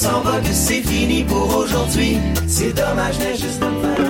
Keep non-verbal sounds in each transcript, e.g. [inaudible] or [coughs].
s'en va, que c'est fini pour aujourd'hui. C'est dommage, mais juste de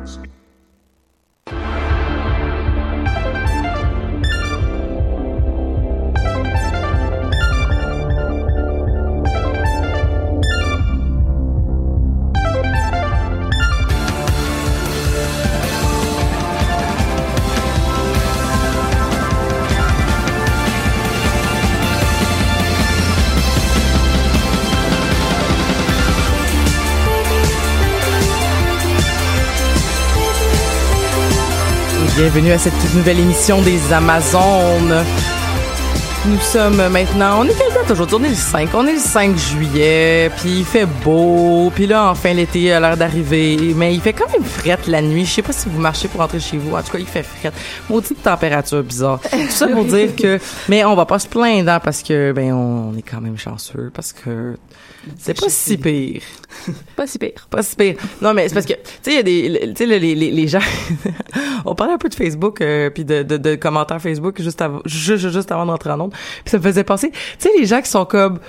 Bienvenue à cette toute nouvelle émission des Amazones. Nous sommes maintenant, on est quelle date aujourd'hui? On est le 5, on est le 5 juillet, puis il fait beau, puis là, enfin, l'été a l'air d'arriver, mais il fait quand même frette la nuit. Je sais pas si vous marchez pour rentrer chez vous, en tout cas, il fait frette. Maudite température bizarre. Tout ça pour [laughs] dire que, mais on va pas se plaindre, hein, parce que, ben, on est quand même chanceux, parce que c'est pas si pire. [laughs] Pas si pire. Pas si pire. Non, mais c'est parce que, tu sais, il y a des, tu sais, les, les, les gens, [laughs] on parlait un peu de Facebook, euh, puis de, de, de commentaires Facebook juste avant, juste, juste avant d'entrer en onde. Puis ça me faisait penser, tu sais, les gens qui sont comme,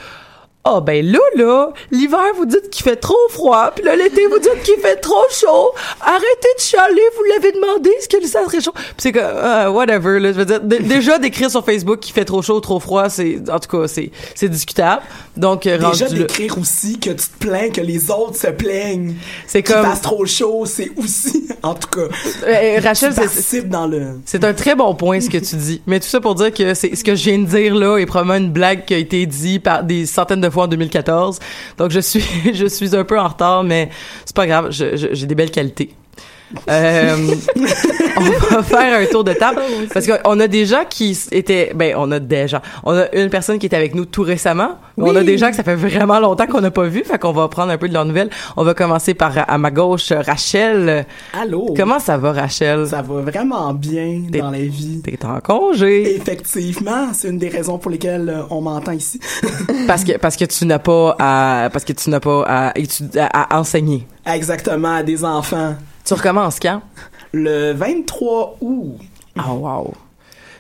ah ben là là, l'hiver vous dites qu'il fait trop froid, puis là l'été vous dites qu'il fait trop chaud. Arrêtez de chialer, vous l'avez demandé, est-ce que ça serait chaud? Puis c'est que euh, whatever là, je veux dire [laughs] déjà d'écrire sur Facebook qu'il fait trop chaud, trop froid, c'est en tout cas c'est c'est discutable. Donc euh, Déjà d'écrire aussi que tu te plains que les autres se plaignent. C'est comme- fasse trop chaud, c'est aussi, [laughs] en tout cas. Euh, Rachel, tu c'est- dans le. C'est un très bon point ce que tu dis. Mais tout ça pour dire que c'est ce que je viens de dire là est probablement une blague qui a été dit par des centaines de en 2014. Donc je suis [laughs] je suis un peu en retard, mais c'est pas grave. J'ai des belles qualités. Euh, on va faire un tour de table parce qu'on a des gens qui étaient, ben on a des gens, on a une personne qui est avec nous tout récemment, on a des gens que ça fait vraiment longtemps qu'on n'a pas vu, fait qu'on va prendre un peu de leurs nouvelles. On va commencer par à ma gauche Rachel. Allô? Comment ça va Rachel? Ça va vraiment bien T'es- dans la vie. T'es en congé Effectivement, c'est une des raisons pour lesquelles euh, on m'entend ici. [laughs] parce que parce que tu n'as pas à parce que tu n'as pas à, étudier- à, à enseigner. Exactement, à des enfants. Tu recommences quand? Le 23 août. Oh wow.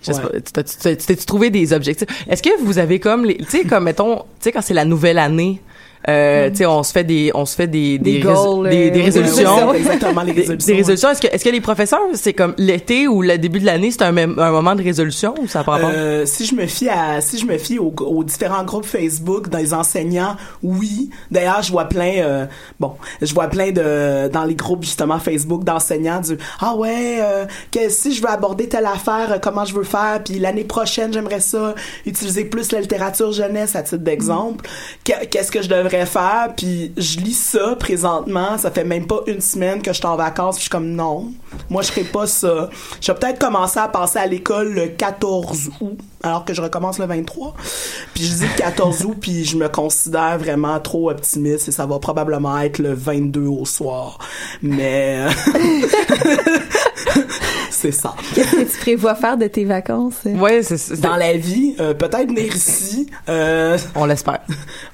Tu t'as- tu t'es- tu t'es-tu trouvé des objectifs? Est-ce que vous avez comme les, tu sais, comme mettons, tu sais, quand c'est la nouvelle année, euh, tu sais, on se fait des, on se fait des, Des rés- goals, des, des euh, résolutions. Exactement, les Des, résolutions. des résolutions. Est-ce que, est-ce que les professeurs, c'est comme l'été ou le début de l'année, c'est un, même- un moment de résolution ou ça rapport? Euh, si je me fie à si je me fie aux, aux différents groupes Facebook dans les enseignants oui d'ailleurs je vois plein euh, bon je vois plein de dans les groupes justement Facebook d'enseignants du ah ouais euh, que si je veux aborder telle affaire euh, comment je veux faire? Puis l'année prochaine j'aimerais ça utiliser plus la littérature jeunesse à titre d'exemple Que- qu'est-ce que je devrais faire puis je lis ça présentement ça fait même pas une semaine que je suis en vacances puis je suis comme non moi je ferai pas ça. Je vais peut-être commencer à passer à l'école le 14 août alors que je recommence le 23 puis je dis le 14 août puis je me considère vraiment trop optimiste et ça va probablement être le 22 au soir. Mais euh, [laughs] [laughs] c'est ça Qu'est-ce que tu prévois faire de tes vacances? ouais, c'est, dans la vie euh, peut-être venir ici euh, on l'espère.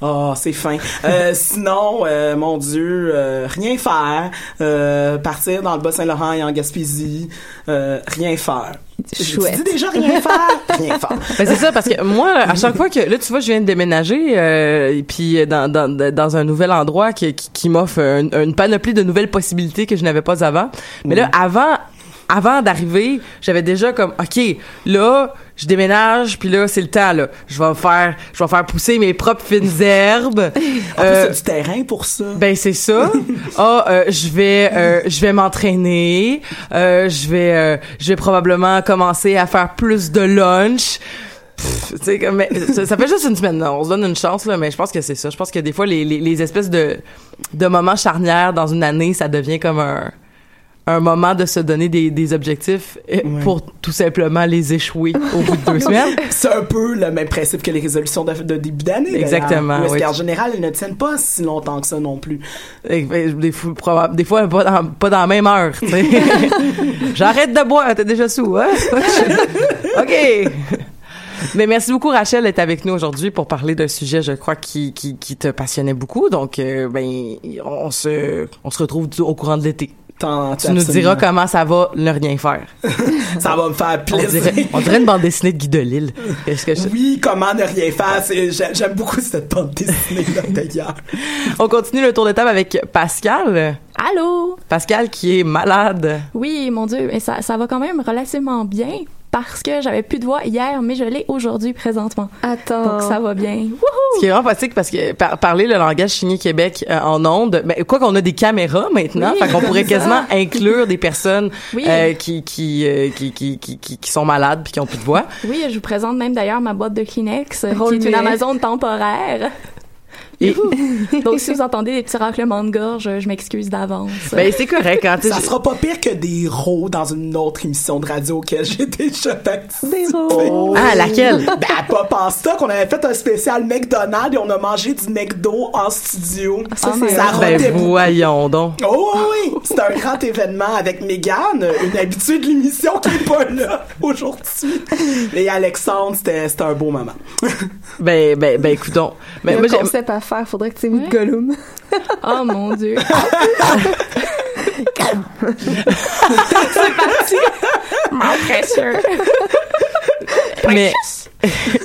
Oh, [laughs] c'est fin. Euh, sinon, euh, mon Dieu, euh, rien faire. Euh, partir dans le Bas-Saint-Laurent et en Gaspésie. Euh, rien faire. Chouette. Tu dis déjà rien faire? [laughs] rien faire. Ben c'est ça parce que moi à chaque fois que là tu vois je viens de déménager euh, et puis dans, dans dans un nouvel endroit qui qui, qui m'offre une, une panoplie de nouvelles possibilités que je n'avais pas avant. Mais là avant avant d'arriver, j'avais déjà comme OK, là, je déménage puis là c'est le temps là. Je vais faire je vais faire pousser mes propres fines [laughs] herbes. En plus, Euh, t'as du terrain pour ça. ben c'est ça. [laughs] Ah, euh, je vais, euh, je vais m'entraîner. Euh, je vais, euh, je vais probablement commencer à faire plus de lunch. Pff, Tu sais, comme, mais ça, ça fait juste une semaine. là. On se donne une chance là, mais je pense que c'est ça. Je pense que des fois les, les, les espèces de de moments charnières dans une année, ça devient comme un un moment de se donner des, des objectifs euh, Ouais. pour tout simplement les échouer au bout de deux [laughs] semaines. C'est un peu le même principe que les résolutions de, de début d'année. Exactement, oui. qu'en général, elles ne tiennent pas si longtemps que ça non plus. Des fois, des fois pas, dans, pas dans la même heure. [laughs] J'arrête de boire, t'es déjà sous, hein? [laughs] OK. Mais merci beaucoup, Rachel, d'être avec nous aujourd'hui pour parler d'un sujet, je crois, qui, qui, qui te passionnait beaucoup. Donc, euh, ben, on se, on se retrouve au courant de l'été. Tu nous diras comment ça va ne rien faire. [laughs] Ça va me faire On plaisir. dirait, on dirait une bande dessinée de Guy Delisle. Est-ce que je- Oui, comment ne rien faire. J'aime beaucoup cette bande dessinée-là, [laughs] d'ailleurs. On continue le tour de table avec Pascal. Allô? Pascal qui est malade. Oui, mon Dieu, mais ça, ça va quand même relativement bien parce que j'avais plus de voix hier, mais je l'ai aujourd'hui présentement. Attends. Donc ça va bien. Wouhou! Ce qui est vraiment pratique parce que par- parler le langage chigné Québec euh, en ondes, ben, quoi qu'on a des caméras maintenant, Oui, fait qu'on pourrait ça. quasiment inclure des personnes Oui. euh, qui, qui, euh, qui, qui, qui, qui, qui sont malades puis qui ont plus de voix. Oui, je vous présente même d'ailleurs ma boîte de Kleenex, qui est une. Amazon temporaire. Et, [laughs] Donc si vous [laughs] entendez des petits raclements de gorge, je m'excuse d'avance. ben, c'est correct quand tu Ça sera pas pire que des rots dans une autre émission de radio auquel j'ai déjà participé. Des rots. Ah, laquelle? [laughs] Ben, pas Pasta, qu'on avait fait un spécial McDonald's et on a mangé du McDo en studio. Ça, c'est ça. Ben, voyons donc. Oh oui, oui, c'est un grand événement avec Megan, une habituée de l'émission qui est pas là aujourd'hui. Et Alexandre, c'était un beau moment. Ben, ben, ben, écoutons. Ben, moi, concept à faire. Faudrait que tu aimes Ouais. Gollum. [laughs] Oh mon Dieu. mais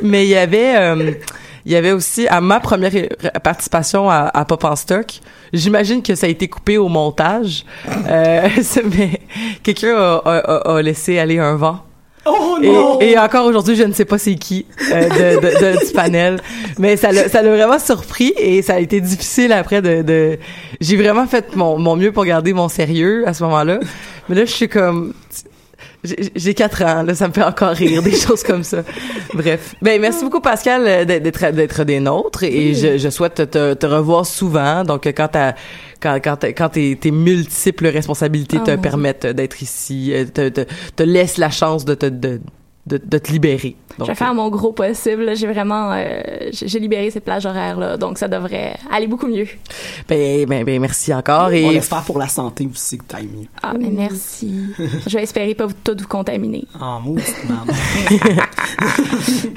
mais il y avait euh, il y avait aussi à ma première participation à, à Pop en stock j'imagine que ça a été coupé au montage euh, [laughs] mais quelqu'un a, a- a- a laissé aller un vent Oh et, non! et encore aujourd'hui, je ne sais pas c'est qui euh, de, de, de- du panel, mais ça l'a, ça l'a vraiment surpris et ça a été difficile après de. de... J'ai vraiment fait mon, mon mieux pour garder mon sérieux à ce moment-là, mais là je suis comme J'ai quatre ans, là, ça me fait encore rire, des [laughs] choses comme ça. Bref. Ben, merci beaucoup, Pascal, euh, d'être, d'être des nôtres et je, je souhaite te, te, revoir souvent. Donc, quand t'as, quand, quand, quand tes, tes multiples responsabilités Oh, te permettent d'être ici, euh, te, te, te laissent la chance de te, de, de, de te libérer. Donc, je vais faire mon gros possible. J'ai vraiment, euh, j'ai j'ai libéré ces plages horaires là, donc ça devrait aller beaucoup mieux. ben, ben, ben, merci encore On et espère pour la santé aussi que t'ailles mieux. Ah, mais merci. [laughs] je vais espérer pas vous- tout vous contaminer. Ah, maman. [laughs]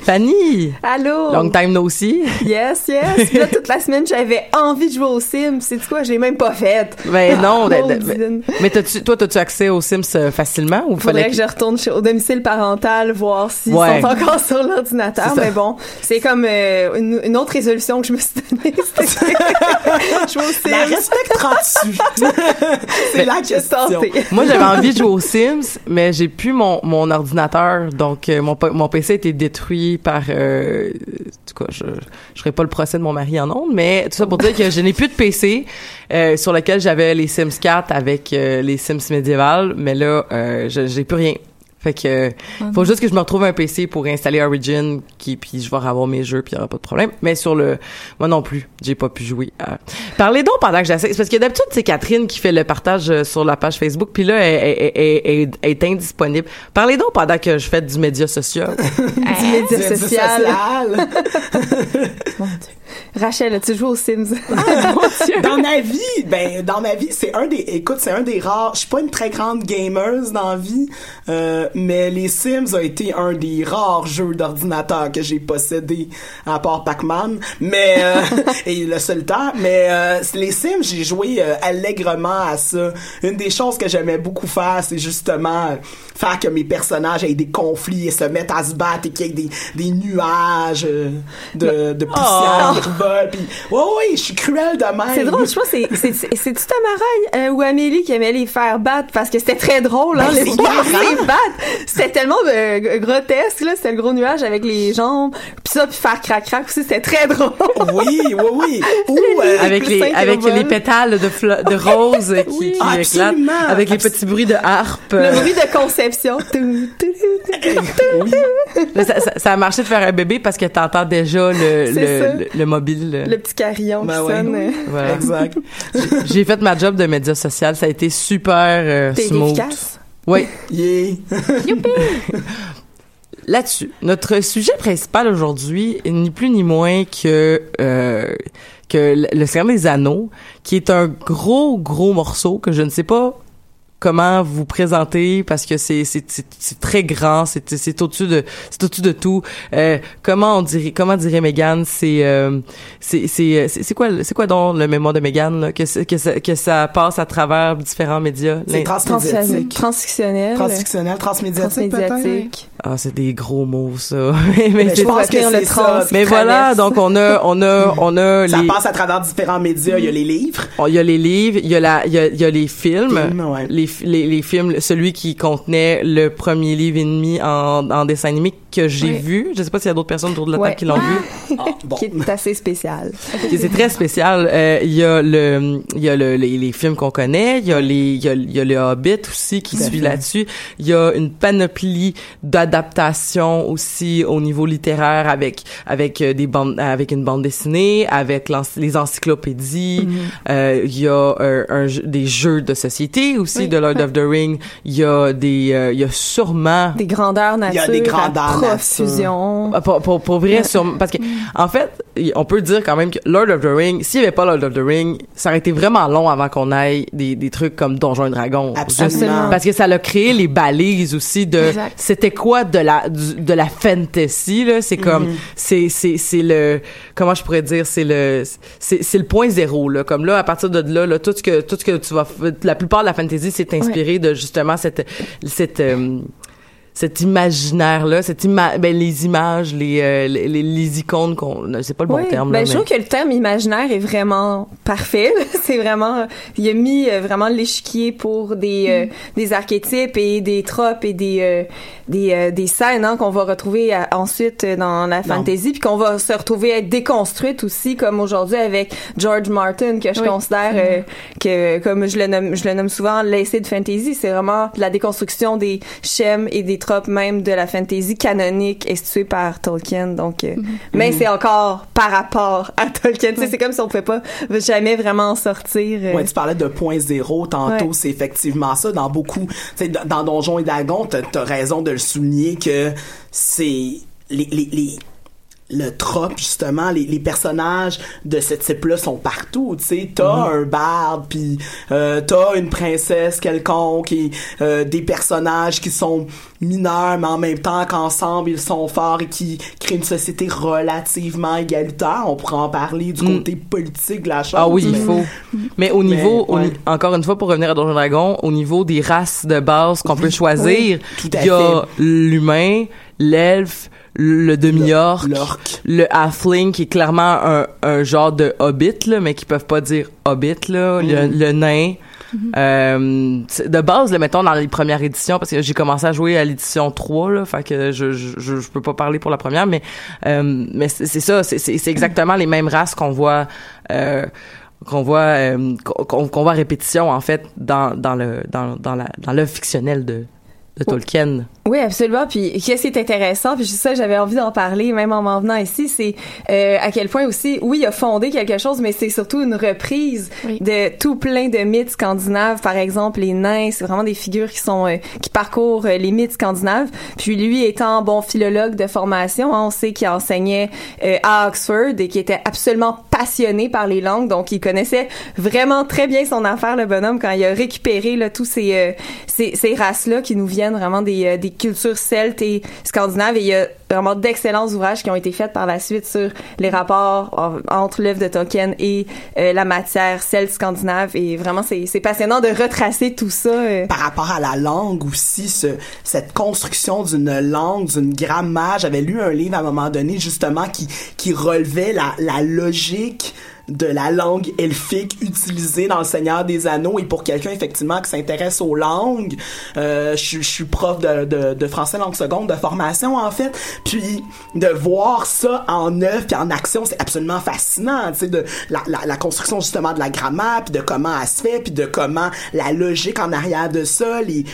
Fanny, Allô? long time no see. Yes, yes. Puis là, toute la semaine, j'avais envie de jouer aux Sims. C'est quoi? Je l'ai même pas fait. Ben non, de- de- Maudine. mais t'as-tu, toi, t'as-tu accès aux Sims euh, facilement ou Faudrait fallait que je retourne chez- au domicile parental voir s'ils Ouais. sont encore sur l'ordinateur. Mais bon, c'est comme euh, une, une autre résolution que je me suis donnée. [laughs] Que- jouer aux Sims. [laughs] La? C'est la Je question. tentais. Moi, j'avais envie de jouer aux Sims, mais j'ai plus mon, mon ordinateur, donc euh, mon, mon PC a été détruit par... Euh, en tout cas, je je ferai pas le procès de mon mari en ondes, mais tout ça pour dire que je n'ai plus de PC euh, sur lequel j'avais les Sims 4 avec les Sims médiévales, mais là, je j'ai plus rien. Fait que euh, faut juste que je me retrouve un PC pour installer Origin, qui puis je vais avoir mes jeux, puis il y aura pas de problème. Mais sur le, moi non plus, j'ai pas pu jouer. À... Parlez donc pendant que j'essaie, c'est parce que d'habitude c'est Catherine qui fait le partage euh, sur la page Facebook, puis là elle, elle- elle- elle- elle est indisponible. Parlez donc pendant que je fais du média social. [laughs] Du média social. social. Mon Dieu. Rachel, tu joues aux Sims? [laughs] dans ma vie, ben dans ma vie, c'est un des écoute, c'est un des rares, je suis pas une très grande gameuse dans la vie, euh, mais les Sims a été un des rares jeux d'ordinateur que j'ai possédé à part Pac-Man, mais euh, [laughs] et le solitaire, mais euh, les Sims, j'ai joué euh, allègrement à ça. Une des choses que j'aimais beaucoup faire, c'est justement euh, faire que mes personnages aient des conflits et se mettent à se battre et qu'il y ait des, des nuages euh, de, de poussière revolent. Puis, ouais, ouais, je suis cruel de même. C'est drôle, je pense que c'est- c'est c'est- c'est-tu Tamara euh, ou Amélie qui aimait les faire battre? Parce que c'était très drôle, hein, Ben, les faire battre. C'était tellement euh, grotesque, là, c'était le gros nuage avec les jambes, puis ça, puis faire crac-crac aussi, c'était très drôle. Oui, oui, oui. [laughs] Ou, euh, avec le les avec les pétales de de rose qui, Oui. qui éclatent, Absolument. avec les petits bruits de harpe. Le euh, bruit de conception. Tout, tout, tout, tout. là, ça, ça- ça a marché de faire un bébé parce que t'entends déjà le le, le, le mobile. euh, Le petit carillon Ben qui ouais. sonne. Voilà. Exact. J'ai fait ma job de média social, ça a été super euh, smooth. efficace? Oui. Yeah. [laughs] Là-dessus, notre sujet principal aujourd'hui est ni plus ni moins que euh, que le le Seigneur des Anneaux, qui est un gros gros morceau que je ne sais pas comment vous présenter parce que c'est c'est c'est c'est très grand c'est c'est au-dessus de c'est au-dessus de tout euh, comment on dirait comment dirait Megan c'est euh, c'est c'est c'est quoi c'est quoi donc le mémoire de Megan là, que c'est- que ça, que ça passe à travers différents médias? C'est transmédiatique. Transfictionnel. Transfictionnel, transmédiatique, peut-être. Transmédiatique. ah c'est des gros mots ça [laughs] mais, mais je pense que le ça. trans. mais voilà, donc on a, on a, on a Ça les, passe à travers différents médias. Il y a les livres. il y a les livres, il y a la, il y a, il y a les films, Films, ouais. les, les, les films, celui qui contenait le premier livre et demi en, en dessin animé que j'ai vu. Je sais pas s'il y a d'autres personnes autour de la table qui l'ont vu. [laughs] Ah, bon. Qui est assez spécial. C'est très spécial. Euh, Il y a le, il y a le, les, les films qu'on connaît. Il y a les, il y a, il y a le Hobbit aussi qui suit là-dessus. Il y a une panoplie d'adaptations aussi au niveau littéraire avec avec euh, des bandes, avec une bande dessinée, avec les encyclopédies. Euh, il y a un jeu- des jeux de société aussi Oui. de Lord of the Ring. Il y a des, euh, il y a sûrement Des grandeurs nature. Il y a des grandeurs la profusion. ah, Pour, pour, pour vrai, sur, parce que, en fait, on peut dire quand même que Lord of the Ring, s'il n'y avait pas Lord of the Ring, ça aurait été vraiment long avant qu'on aille des, des trucs comme Donjons et Dragons. Absolument. Juste Parce que ça a créé les balises aussi de, Exact. c'était quoi de la, du- de la fantasy, là? C'est comme, c'est, c'est, c'est le, comment je pourrais dire, c'est le, c'est, c'est le point zéro, là. Comme là, à partir de là, là, tout ce que, tout ce que tu vas, la plupart de la fantasy, c'est inspiré de justement cette, cette, euh, cet imaginaire là cette ima ben les images les, euh, les, les icônes qu'on c'est pas le bon Oui, terme ben, là, je mais- trouve que le terme imaginaire est vraiment parfait. [laughs] C'est vraiment, il a mis euh, vraiment l'échiquier pour des euh, des archétypes et des tropes et des euh, des euh, des scènes hein, qu'on va retrouver ensuite dans la fantasy puis qu'on va se retrouver être déconstruite aussi comme aujourd'hui avec George Martin que je Oui. considère que comme je le nomme je le nomme souvent l'essai de fantasy c'est vraiment la déconstruction des schèmes et des même de la fantasy canonique instituée par Tolkien. Donc euh, mais c'est encore par rapport à Tolkien. Tu sais, c'est comme si on pouvait pas jamais vraiment en sortir euh. Ouais, tu parlais de point zéro tantôt, Ouais. c'est effectivement ça. Dans beaucoup, tu sais, dans dans Donjons et Dragons, t'as as raison de le souligner que c'est les, les, les le trope justement les, les personnages de ce type-là sont partout tu sais t'as un barde puis euh, t'as une princesse quelconque et euh, des personnages qui sont mineurs mais en même temps qu'ensemble ils sont forts et qui créent une société relativement égalitaire on pourra en parler du Mm. côté politique de la chose Ah oui, il faut. [laughs] Mais au niveau, ouais. encore une fois, pour revenir à Donjon Dragon, au niveau des races de base qu'on peut choisir, il y a l'humain, l'elfe, le demi-orc, l'orc. le halfling qui est clairement un, un genre de hobbit là, mais qui peuvent pas dire hobbit là, le, le nain. Euh, c'est- de base, le mettons dans les premières éditions, parce que j'ai commencé à jouer à l'édition 3, là, fait que je, je, je, peux pas parler pour la première, mais, euh, mais c'est c'est ça, c'est- c'est c'est exactement les mêmes races qu'on voit, euh, qu'on voit, euh, qu'on qu'on voit à répétition, en fait, dans, dans le, dans, dans la, dans l'œuvre fictionnelle de, de Tolkien. Oui, absolument. Puis qu'est-ce qui est intéressant, puis c'est ça, j'avais envie d'en parler, même en m'en venant ici, c'est euh, à quel point aussi, oui, il a fondé quelque chose, mais c'est surtout une reprise Oui. de tout plein de mythes scandinaves. Par exemple, les nains, c'est vraiment des figures qui sont euh, qui parcourent euh, les mythes scandinaves. Puis lui, étant bon philologue de formation, hein, on sait qu'il enseignait euh, à Oxford et qui était absolument passionné par les langues, donc il connaissait vraiment très bien son affaire, le bonhomme, quand il a récupéré là, tous ces, euh, ces, ces races-là qui nous viennent vraiment des, euh, des cultures celtes et scandinaves. Et il y a vraiment d'excellents ouvrages qui ont été faits par la suite sur les rapports entre l'œuvre de Tolkien et euh, la matière celte scandinave. Et vraiment, c'est passionnant de retracer tout ça. euh. par rapport à la langue aussi, ce, cette construction d'une langue, d'une grammaire. J'avais lu un livre à un moment donné justement qui, qui relevait la, la logique de la langue elfique utilisée dans le Seigneur des Anneaux. Et pour quelqu'un effectivement qui s'intéresse aux langues euh, je, je suis prof de, de, de français langue seconde de formation en fait. Puis de voir ça en œuvre puis en action c'est absolument fascinant tu sais de la, la, la construction justement de la grammaire puis de comment elle se fait puis de comment la logique en arrière de ça les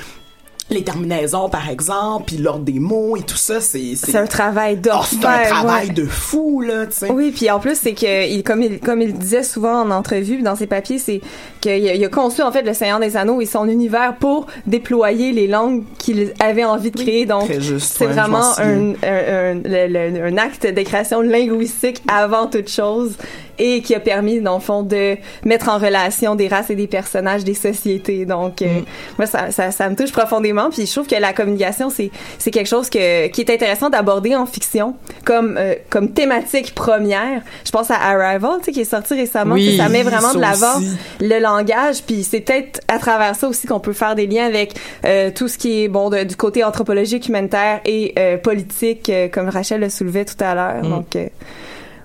les terminaisons par exemple puis l'ordre des mots et tout ça c'est C'est un travail Oh, d'orfèvre. c'est un travail ouais. de fou là tu sais Oui, puis en plus c'est que il, comme il comme il disait souvent en entrevue dans ses papiers, c'est qu'il a, il a conçu en fait le Seigneur des Anneaux et son univers pour déployer les langues qu'il avait envie de créer. Donc c'est ouais, vraiment un, un, un, le- le- un acte de création linguistique avant toute chose et qui a permis dans le fond de mettre en relation des races et des personnages, des sociétés. Donc euh, moi ça, ça ça me touche profondément puis je trouve que la communication c'est c'est quelque chose que qui est intéressant d'aborder en fiction comme euh, comme thématique première. Je pense à Arrival, tu sais qui est sorti récemment, Oui, ça met vraiment de l'avant le langage puis c'est peut-être à travers ça aussi qu'on peut faire des liens avec euh, tout ce qui est bon de- du côté anthropologique humanitaire et euh, politique comme Rachel le soulevait tout à l'heure. Mm. Donc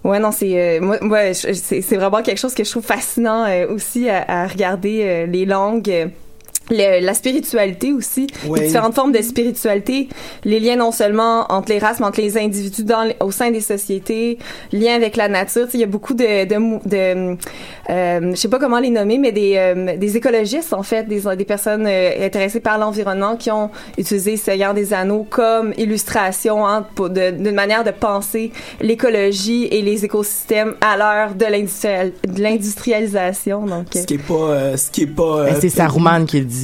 Ouais, non, c'est euh, moi, c'est c'est vraiment quelque chose que je trouve fascinant euh, aussi à, à regarder euh, les langues. Le- la spiritualité aussi, Oui. les différentes formes de spiritualité, les liens non seulement entre les races, mais entre les individus dans, les- au sein des sociétés, liens avec la nature. Tu sais, il y a beaucoup de, de, de euh, je sais pas comment les nommer, mais des, euh, des écologistes en fait, des, des personnes euh, intéressées par l'environnement qui ont utilisé Seigneur des Anneaux comme illustration hein, pour- de- d'une manière de penser l'écologie et les écosystèmes à l'heure de l'industrial- de l'industrialisation. Donc, euh, ce qui est pas euh, ce qui est pas Ben, euh, c'est Saruman qui le dit.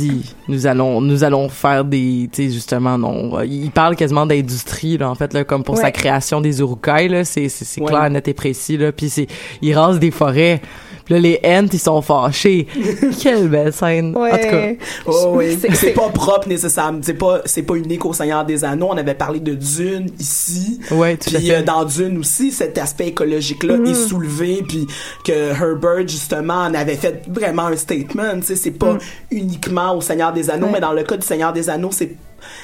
Nous allons, nous allons faire des, tu sais, justement, non. Il parle quasiment d'industrie, là, en fait, là, comme pour Ouais. sa création des urukai, là. C'est, c'est, c'est Ouais. clair, net et précis, là. Puis c'est, il rase des forêts. Puis là, les Ents, ils sont fâchés. [laughs] Quelle belle scène. En tout cas. Oh oui, C'est- pas propre nécessairement, c'est pas c'est pas unique au Seigneur des Anneaux, on avait parlé de Dune ici. Ouais, tout Puis euh, dans Dune aussi, cet aspect écologique là Mm. est soulevé puis que Herbert justement en avait fait vraiment un statement, tu sais, c'est Mm. pas uniquement au Seigneur des Anneaux, Ouais. mais dans le cas du Seigneur des Anneaux, c'est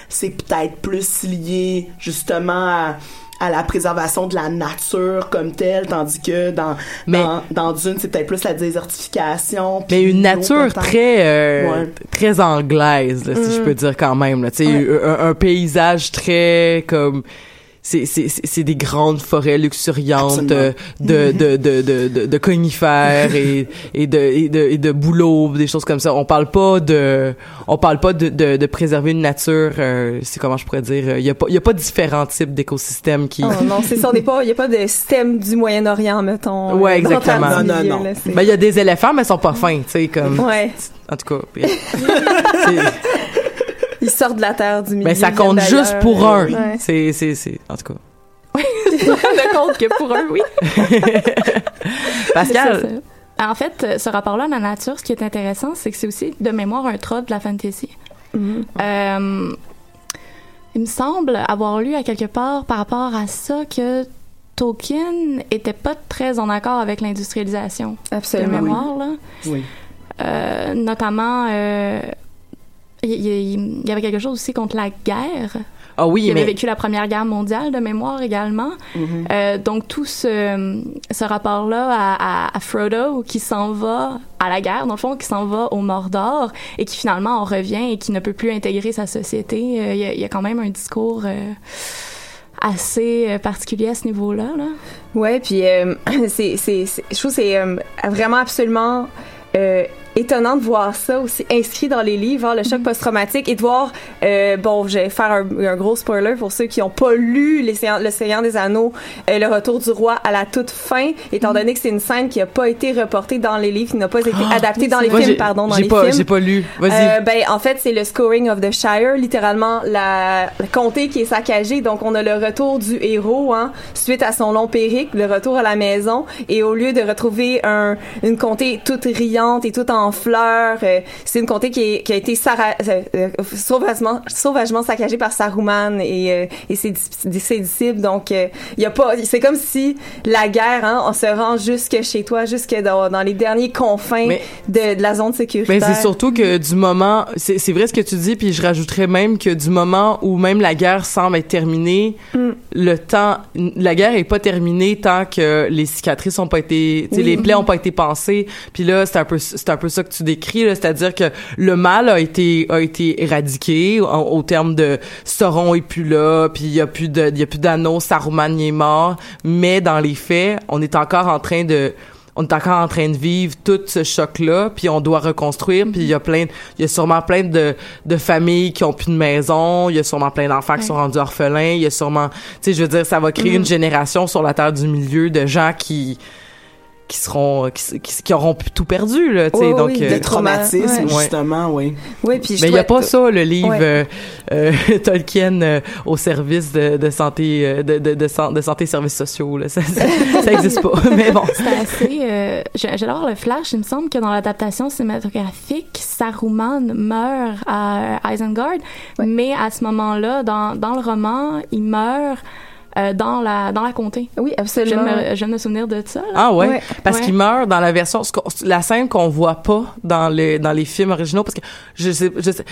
c'est peut-être plus lié justement à à la préservation de la nature comme telle, tandis que dans Mais- dans, dans Dune, c'est peut-être plus la désertification. Mais une nature très euh, Ouais. très anglaise, là, si je Mm. peux dire quand même. Là, Ouais. un, un paysage très comme c'est c'est c'est c'est des grandes forêts luxuriantes euh, de de de de de, de conifères et et de et de et de bouleaux, des choses comme ça. On parle pas de on parle pas de de, de préserver une nature. euh, c'est comment je pourrais dire. Il y a pas il y a pas différents types d'écosystèmes qui. Oh non, c'est ça, on n'est pas, il y a pas de système du Moyen-Orient, mettons. Ouais, euh, exactement. Non, non, non. Ben, il y a des éléphants, mais ils sont pas fins, tu sais, comme. Ouais, En tout cas. [laughs] ils sortent de la terre du milieu. Mais ça compte juste pour un. ouais. C'est, c'est, c'est, en tout cas. [laughs] ne compte que pour un, oui. [laughs] Pascal, ça, ça. En fait, euh, ce rapport-là à la nature, ce qui est intéressant, c'est que c'est aussi de mémoire un trope de la fantasy. Mhm. Euh, il me semble avoir lu à quelque part par rapport à ça que Tolkien était pas très en accord avec l'industrialisation de Absolument. mémoire, là. Oui. Euh, notamment, euh, il il- il y avait quelque chose aussi contre la guerre. ah oui, Il avait mais vécu la Première Guerre mondiale de mémoire également. Mhm. Euh, donc tout ce, ce rapport-là à, à, à Frodo qui s'en va à la guerre, dans le fond, qui s'en va au Mordor et qui finalement en revient et qui ne peut plus intégrer sa société, euh, il y, a- il y a quand même un discours euh, assez particulier à ce niveau-là. Là. Ouais, puis euh, [clears throat] c'est, c'est, c'est- je trouve que c'est euh, vraiment absolument euh, étonnant de voir ça aussi inscrit dans les livres, hein, le choc post-traumatique, et de voir, euh, bon, je vais faire un, un gros spoiler pour ceux qui n'ont pas lu les Seigneurs- Le Seigneur des Anneaux, euh, Le Retour du Roi à la toute fin, étant donné que c'est une scène qui n'a pas été reportée dans les livres, qui n'a pas été adaptée dans les films, pardon, dans les pas, films. j'ai pas lu. Vas-y. Euh, ben, en fait, c'est le scoring of the Shire, littéralement la, comté qui est saccagé. Donc, on a le retour du héros, hein, suite à son long périple, le retour à la maison. Et au lieu de retrouver un, une comté toute riante et toute en fleurs, euh, c'est une comté qui, est- qui a été euh, euh, sauvagement, sauvagement saccagée par Saruman et, et ses, dis- ses disciples. Donc, il y a pas, c'est comme si la guerre, hein, on se rend jusque chez toi, jusque dans, dans les derniers confins Mais- de, de la zone sécuritaire. Mais c'est surtout que du moment, c'est vrai ce que tu dis, puis je rajouterais même que du moment où même la guerre semble être terminée, Mm. le temps, la guerre est pas terminée tant que les cicatrices ont pas été, Oui. les plaies ont pas été pansées. Puis là, c'est un peu, c'est un peu ça que tu décris, c'est-à-dire que le mal a été, a été éradiqué au, au terme de Sauron est plus là, puis il y a plus de, il y a plus d'anneaux, Saruman est mort, mais dans les faits, on est encore en train de on est encore en train de vivre tout ce choc-là, puis on doit reconstruire, puis il y a plein, il y a sûrement plein de, de familles qui ont plus de maison, il y a sûrement plein d'enfants qui sont rendus orphelins, il y a sûrement, tu sais, je veux dire, ça va créer une génération sur la terre du milieu de gens qui qui seront qui, qui, qui auront tout perdu là tu sais donc oui, euh, Le traumatisme, Ouais. justement, oui. Oui, puis je mais il y a pas ça le livre Ouais. euh, euh, [laughs] Tolkien euh, au service de, de santé de, de, de, san- de santé et services sociaux là [laughs] ça ça, ça existe pas [laughs] mais bon C'était assez. Euh, d'avoir le flash. Il me semble que dans l'adaptation cinématographique, Saruman meurt à Isengard, mais à ce moment-là, dans, dans le roman, il meurt euh, dans la dans la comté. Oui, absolument. me, je me souvenir de ça. là. Ah ouais, Ouais. parce Ouais. qu'il meurt dans la version la scène qu'on voit pas dans les dans les films originaux parce que je sais je sais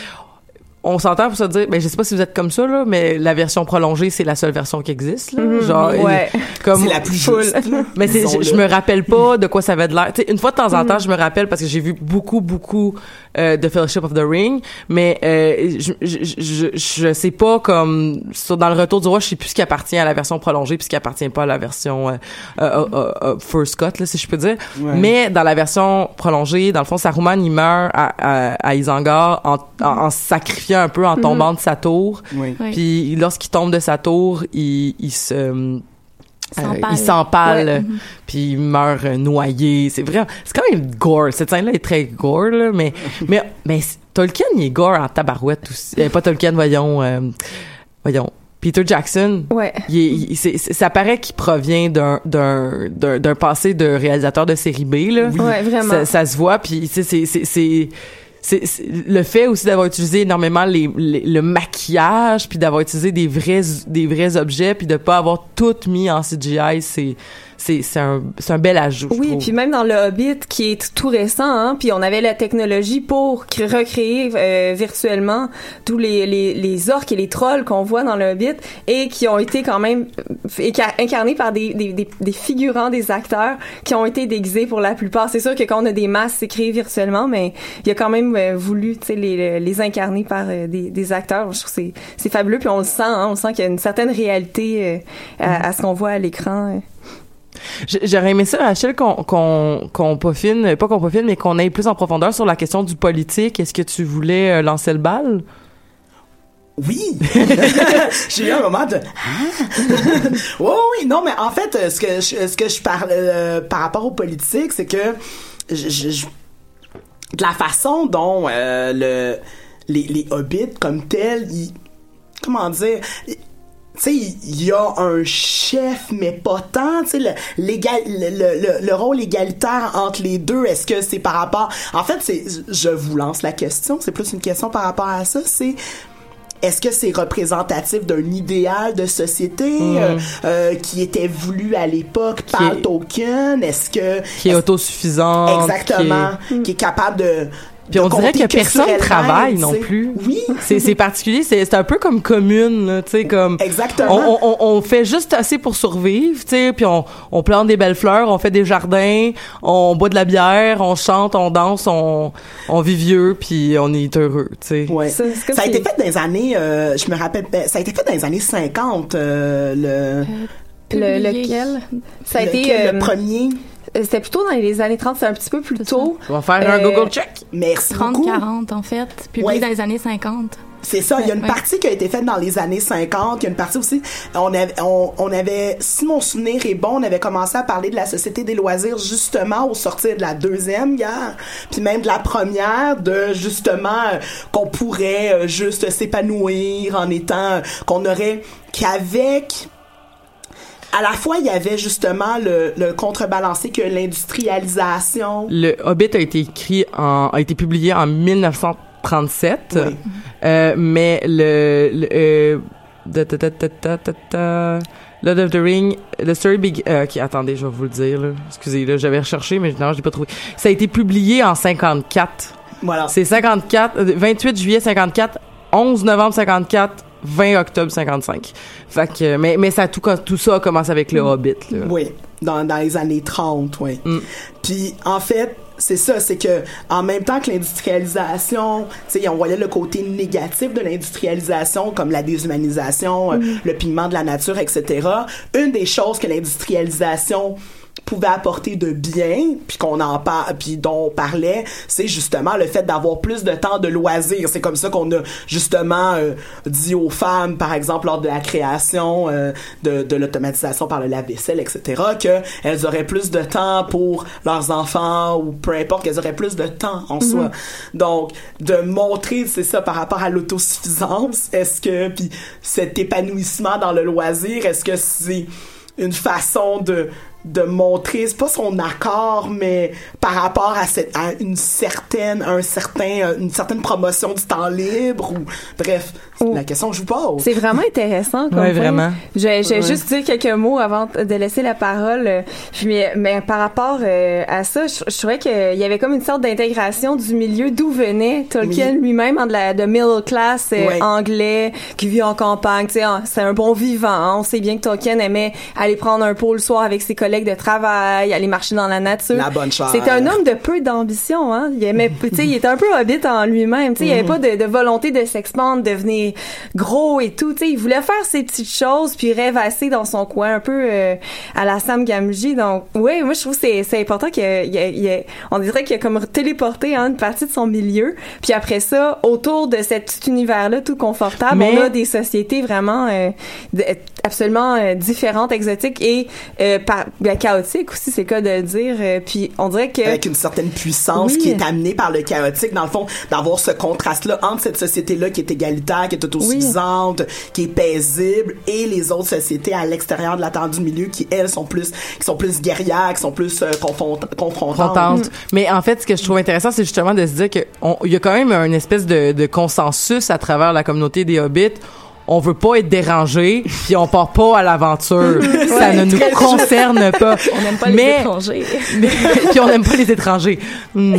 on s'entend pour se dire ben je sais pas si vous êtes comme ça là mais la version prolongée c'est la seule version qui existe là. Mhm. genre Ouais. comme C'est la plus full. juste. mais je, me rappelle pas de quoi ça avait de l'air. Une fois de temps en temps, je me rappelle parce que j'ai vu beaucoup, beaucoup euh, de Fellowship of the Ring, mais euh, je, je, je, je sais pas comme sur, dans le Retour du roi, je sais plus ce qui appartient à la version prolongée puis ce qui appartient pas à la version euh, euh, euh, euh, first cut là, si je peux dire. Ouais. Mais dans la version prolongée, dans le fond, Saruman il meurt à, à, à Isengard en, en, sacrifiant un peu, en tombant de sa tour. Oui. Oui. Puis lorsqu'il tombe de sa tour, il, il se euh, il s'empale, Ouais. [laughs] puis il meurt euh, noyé. C'est vrai, c'est quand même gore. Cette scène-là est très gore, là, mais [laughs] mais mais Tolkien il est gore en tabarouette aussi. Euh, pas Tolkien, voyons, euh, voyons. Peter Jackson. Ouais. Il est- ça paraît qu'il provient d'un d'un passé de réalisateur de série B là. Ouais, vraiment. Ça, ça se voit, puis c'est c'est le fait aussi d'avoir utilisé énormément le maquillage puis d'avoir utilisé des vrais des vrais objets puis de pas avoir tout mis en CGI c'est c'est c'est un c'est un bel ajout. Oui, puis même dans le Hobbit qui est tout récent, hein, puis on avait la technologie pour cr- recréer euh, virtuellement tous les, les, les orques et les trolls qu'on voit dans le Hobbit et qui ont été quand même euh, incarnés par des, des, des, des figurants, des acteurs qui ont été déguisés pour la plupart. C'est sûr que quand on a des masques, c'est créé virtuellement, mais il a quand même euh, voulu tu sais, les, les incarner par euh, des, des acteurs. Je trouve que c'est c'est fabuleux, puis on le sent, hein, on sent qu'il y a une certaine réalité euh, à, à ce qu'on voit à l'écran. J'aurais aimé ça, Rachel, qu'on qu'on qu'on peaufine, pas qu'on peaufine, mais qu'on aille plus en profondeur sur la question du politique. Est-ce que tu voulais euh, lancer le bal? Oui! [laughs] [laughs] J'ai eu un moment de Ah! [laughs] oui, oui, non, mais en fait, ce que je, ce que je parle euh, par rapport aux politiques, c'est que je, je- je- de la façon dont euh, le les, les hobbits comme tels, ils, comment dire, sais, il y a un chef, mais pas tant, tu sais, le, le, le, le- le rôle égalitaire entre les deux, est-ce que c'est par rapport... En fait, c'est, je vous lance la question, c'est plus une question par rapport à ça, c'est est-ce que c'est représentatif d'un idéal de société euh, euh, qui était voulu à l'époque par Mm. Est- Tolkien? Est-ce que... Qui est autosuffisant. Exactement. Qui est, capable de... Puis on dirait que personne travaille non plus. Oui. C'est c'est particulier, c'est c'est un peu comme commune, là, tu sais, comme [laughs] Exactement. on, on, on fait juste assez pour survivre, tu sais, puis on, on plante des belles fleurs, on fait des jardins, on boit de la bière, on chante, on danse, on, on vit vieux, puis on est heureux, tu sais. Ouais. Ça, a été fait dans les années, euh, je me rappelle, ça a été fait dans les années 50, euh, le, Le, Publié. lequel? Ça a lequel, été... le euh, premier. C'était plutôt dans les années 30, c'est un petit peu plus tôt. On va faire un Euh, Google check. Merci beaucoup. 30-40, en fait, publié Ouais. dans les années 50. C'est ça. Il y a une Ouais. partie qui a été faite dans les années 50. Il y a une partie aussi. On avait, on, on avait, si mon souvenir est bon, on avait commencé à parler de la société des loisirs justement au sortir de la deuxième guerre, puis même de la première, de justement euh, qu'on pourrait euh, juste s'épanouir en étant, euh, qu'on aurait, qu'avec à la fois, il y avait justement le, le contrebalancé que l'industrialisation. Le Hobbit a été écrit en, a été publié en 1937, Oui. euh, mais le, le euh, da, da, da, Lord of the Ring, the story big, euh, ok, attendez, je vais vous le dire, là. Excusez, là, j'avais recherché, mais non, je l'ai pas trouvé. Ça a été publié en 54. Voilà. C'est 54, euh, 28 juillet 54, 11 novembre 54, 20 octobre 55. Fait que, mais, mais ça, tout, tout ça a commencé avec le Hobbit, là. Oui, dans, dans les années 30, oui. Mm. Puis en fait, c'est ça, c'est que en même temps que l'industrialisation, on voyait le côté négatif de l'industrialisation comme la déshumanisation, euh, le pignement de la nature, etc. Une des choses que l'industrialisation pouvait apporter de bien, puis qu'on en parle, puis dont on parlait, c'est justement le fait d'avoir plus de temps de loisirs. C'est comme ça qu'on a justement euh, dit aux femmes, par exemple, lors de la création euh, de, de l'automatisation par le lave-vaisselle, etc., que elles auraient plus de temps pour leurs enfants ou peu importe, qu'elles auraient plus de temps en soi. Donc, de montrer, c'est ça, par rapport à l'autosuffisance, est-ce que, puis cet épanouissement dans le loisir, est-ce que c'est une façon de de montrer c'est pas son accord mais par rapport à cette à une certaine un certain une certaine promotion du temps libre ou bref Oh. la question que je vous pose C'est vraiment intéressant. Comme point. vraiment. Je, vais Ouais. juste dire quelques mots avant de laisser la parole. Puis, mais, mais par rapport euh, à ça, je, je trouvais qu'il y avait comme une sorte d'intégration du milieu d'où venait Tolkien Oui. lui-même, hein, de la de middle class euh, Ouais. anglais qui vit en campagne. Tu sais, hein, c'est un bon vivant. hein. On sait bien que Tolkien aimait aller prendre un pot le soir avec ses collègues de travail, aller marcher dans la nature. La bonne chose. C'était un homme de peu d'ambition. Hein. Il aimait, tu sais, il était un peu hobbit en lui-même. Tu sais, il Mhm. avait pas de, de volonté de s'expandre, de gros et tout. Tu sais, il voulait faire ses petites choses puis rêvasser dans son coin, un peu euh, à la Sam Gamgee. Donc, oui, moi je trouve que c'est c'est important qu'il on dirait qu'il a comme téléporté hein, une partie de son milieu. Puis après ça, autour de cet petit univers-là, tout confortable, Mais- on a des sociétés vraiment euh, absolument euh, différentes, exotiques et euh, par, ben, chaotiques aussi, c'est le cas de le dire. Euh, puis on dirait que avec une certaine puissance Oui. qui est amenée par le chaotique dans le fond d'avoir ce contraste là entre cette société là qui est égalitaire qui est autosuffisante qui est paisible et les autres sociétés à l'extérieur de la tente du milieu qui elles sont plus qui sont plus guerrières qui sont plus euh, confront- confrontantes contente. Mais en fait, ce que je trouve intéressant, c'est justement de se dire que on- il y a quand même un espèce de, de consensus à travers la communauté des hobbits. On veut pas être dérangé, puis on part pas à l'aventure. [laughs] ça ne nous concerne pas. [laughs] On n'aime pas Mais- les étrangers. [laughs] Mais- puis on n'aime pas les étrangers. Hmm.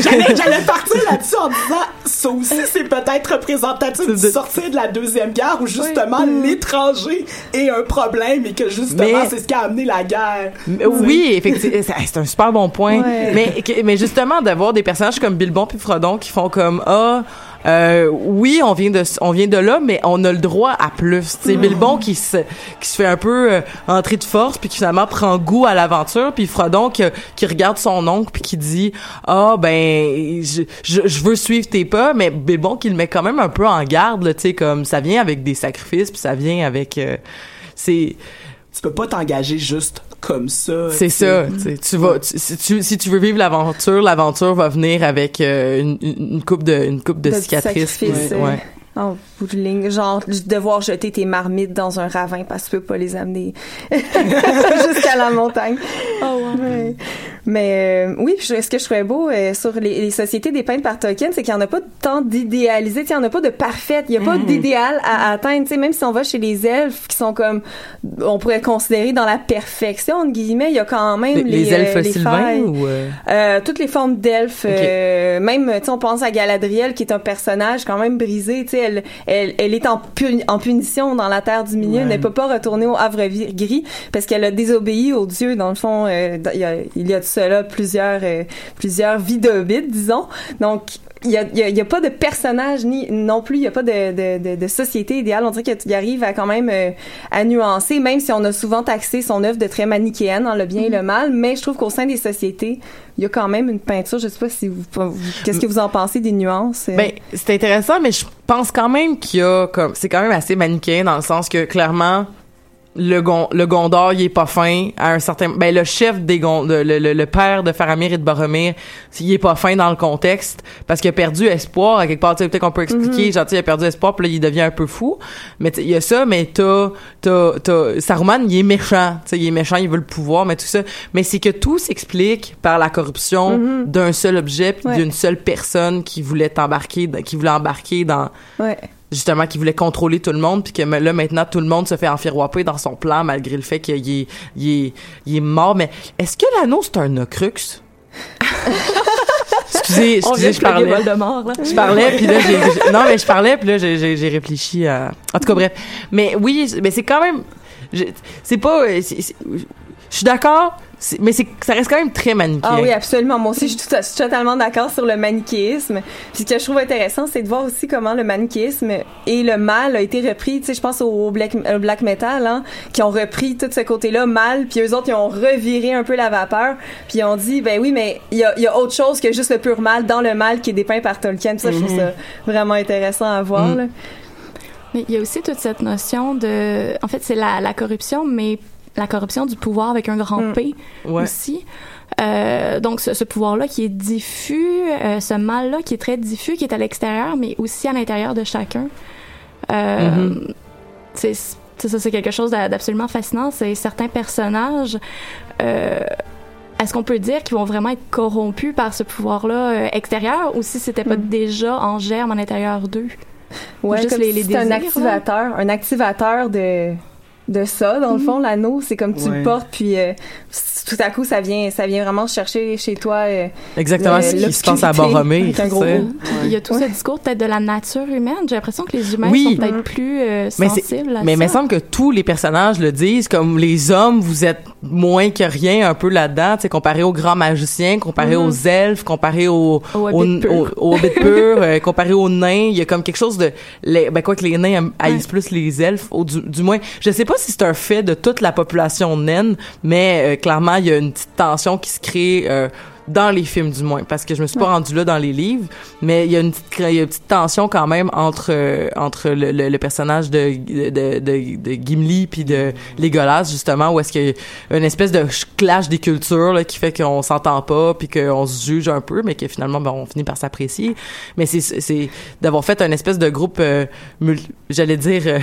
J'allais partir là-dessus en disant, ça aussi, c'est peut-être représentatif de- sortir de la Deuxième Guerre où justement l'étranger est un problème et que justement c'est ce qui a amené la guerre. Mais Oui, effectivement, c'est un super bon point. Ouais. Mais que- mais justement d'avoir des personnages comme Bilbon puis Frodon qui font comme ah euh, oui, on vient de on vient de là, mais on a le droit à plus. C'est Bilbon qui se qui se fait un peu euh, entrer de force puis qui finalement prend goût à l'aventure, puis Frodon qui, qui regarde son oncle puis qui dit ah ben je, je, je veux suivre tes pas, mais Bilbon qui le met quand même un peu en garde, tu sais comme ça vient avec des sacrifices puis ça vient avec euh, c'est Tu peux pas t'engager juste comme ça. c'est ça. tu vas, tu- si, tu, si tu veux vivre l'aventure, l'aventure va venir avec euh, une, coupe de, une coupe de, De cicatrices. puis- euh, ouais. En bout de ligne, genre devoir jeter tes marmites dans un ravin parce que tu peux pas les amener [laughs] jusqu'à la montagne. Ouais. Mais euh, oui, je- ce que je trouvais beau euh, sur les, les sociétés dépeintes par Tolkien, c'est qu'il y en a pas tant d'idéalisé, il y en a pas de parfaite, il y a pas d'idéal à atteindre, tu sais même si on va chez les elfes qui sont comme on pourrait considérer dans la perfection entre guillemets, il y a quand même Les, les, les euh, elfes les sylvains ou euh, Euh, toutes les formes d'elfes, Ok. euh, même, tu sais, on pense à Galadriel, qui est un personnage quand même brisé, tu sais, elle, elle, elle est en, puni- en punition dans la Terre du Milieu, Ouais. elle ne peut pas retourner au Havre Gris, parce qu'elle a désobéi aux dieux, dans le fond, il y a, il y a de cela plusieurs, euh, plusieurs vies de disons, donc, il y a, y a- il y a pas de personnage ni non plus il y a pas de, de, de, de société idéale. On dirait qu'il arrive à quand même euh, à nuancer même si on a souvent taxé son œuvre de très manichéenne dans le bien et le mal. Mais je trouve qu'au sein des sociétés il y a quand même une peinture. Je sais pas si vous, vous- qu'est-ce que vous en pensez des nuances euh? Ben, c'est intéressant, mais je pense quand même qu'il y a comme c'est quand même assez manichéen dans le sens que clairement le, gon, le Gondor, il est pas fin à un certain ben le chef des Gon, le, le, le père de Faramir et de Boromir, il est pas fin dans le contexte parce qu'il a perdu espoir à quelque part, peut-être qu'on peut expliquer, genre tu sais, il a perdu espoir puis là il devient un peu fou. Mais il y a ça mais t'as t'as t'as Saruman, il est méchant, tu sais, il est méchant, il veut le pouvoir mais tout ça, mais c'est que tout s'explique par la corruption d'un seul objet puis Ouais. d'une seule personne qui voulait embarquer qui voulait embarquer dans ouais justement qui voulait contrôler tout le monde puis que là maintenant tout le monde se fait enfiroiper dans son plan malgré le fait qu'il est il est il est mort mais est-ce que l'anneau c'est un Ocrux? [laughs] Excusez, excusez, je parlais. Voldemort, là. Je parlais, puis là, j'ai, [laughs] non, mais je parlais, puis là, j'ai, réfléchi à... En tout cas, bref. Mais oui, mais c'est quand même... je- c'est pas... euh, c'est- c'est- je suis d'accord, mais ça reste quand même très manichéen. Ah oui, absolument. Moi aussi, je suis, tout- je suis totalement d'accord sur le manichéisme. Puis ce que je trouve intéressant, c'est de voir aussi comment le manichéisme et le mal a été repris. Tu sais, je pense au black, au black metal, hein, qui ont repris tout ce côté-là mal, puis eux autres, ils ont reviré un peu la vapeur, puis ils ont dit, ben oui, mais il y a, il y a autre chose que juste le pur mal dans le mal qui est dépeint par Tolkien. Puis ça, je trouve ça vraiment intéressant à voir. Mhm. là. Mais il y a aussi toute cette notion de... En fait, c'est la, la corruption, mais la corruption du pouvoir avec un grand Mm. P Ouais. aussi. Euh, donc, ce, ce pouvoir-là qui est diffus, euh, ce mal-là qui est très diffus, qui est à l'extérieur, mais aussi à l'intérieur de chacun. Euh, Mhm. c'est c'est ça, c'est quelque chose d'a- d'absolument fascinant. C'est certains personnages. Est-ce qu'on peut dire qu'ils vont vraiment être corrompus par ce pouvoir-là extérieur ou si c'était pas Mm. déjà en germe à l'intérieur d'eux? Ouais, c'était un activateur, un activateur de de ça dans le fond l'anneau c'est comme tu Ouais. le portes puis euh, tout à coup ça vient ça vient vraiment chercher chez toi euh, Exactement le- ce qui se passe à Boromir. gros. Il y a tout Ouais. ce discours peut-être de la nature humaine. J'ai l'impression que les humains Oui. sont peut-être plus euh, Mais c'est- sensibles à Mais il ça. me semble que tous les personnages le disent, comme les hommes, vous êtes moins que rien un peu là-dedans, tu sais, comparé aux grands magiciens, comparé Mhm. aux elfes, comparé aux Au aux Hobbit pur. aux- purs, [laughs] euh, comparé aux nains, il y a comme quelque chose de les, ben quoi que les nains haïssent plus les elfes, ou du, du moins, je sais pas si c'est un fait de toute la population naine, mais euh, clairement il y a une petite tension qui se crée euh, dans les films du moins parce que je me suis pas rendu là dans les livres mais il y a une petite il y a une petite tension quand même entre euh, entre le, le, le personnage de de, de, de Gimli puis de Legolas justement où est-ce qu'il y a une espèce de clash des cultures là, qui fait qu'on s'entend pas puis qu'on se juge un peu mais que finalement ben, on finit par s'apprécier. Mais c'est c'est d'avoir fait un espèce de groupe euh, j'allais dire euh,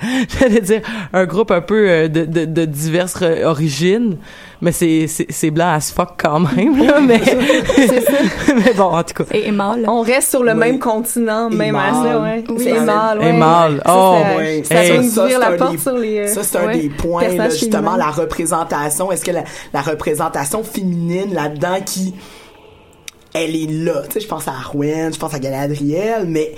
[laughs] j'allais dire un groupe un peu euh, de, de, de diverses origines mais c'est c'est c'est blanc as fuck quand même là, mais [laughs] c'est ça mais bon, en tout cas. Et, mâle. On reste sur le Oui. même continent, même à ça, ouais. Oui, c'est mal, Et ouais. Ça, Oh, ça, ouais. ça Hey. Ça, ouvrir c'est la un porte des- sur les. euh, Ça, c'est un ouais, des points, là, justement, la représentation. Est-ce que la, la représentation féminine là-dedans qui, elle est là? Tu sais, je pense à Arwen, je pense à Galadriel, mais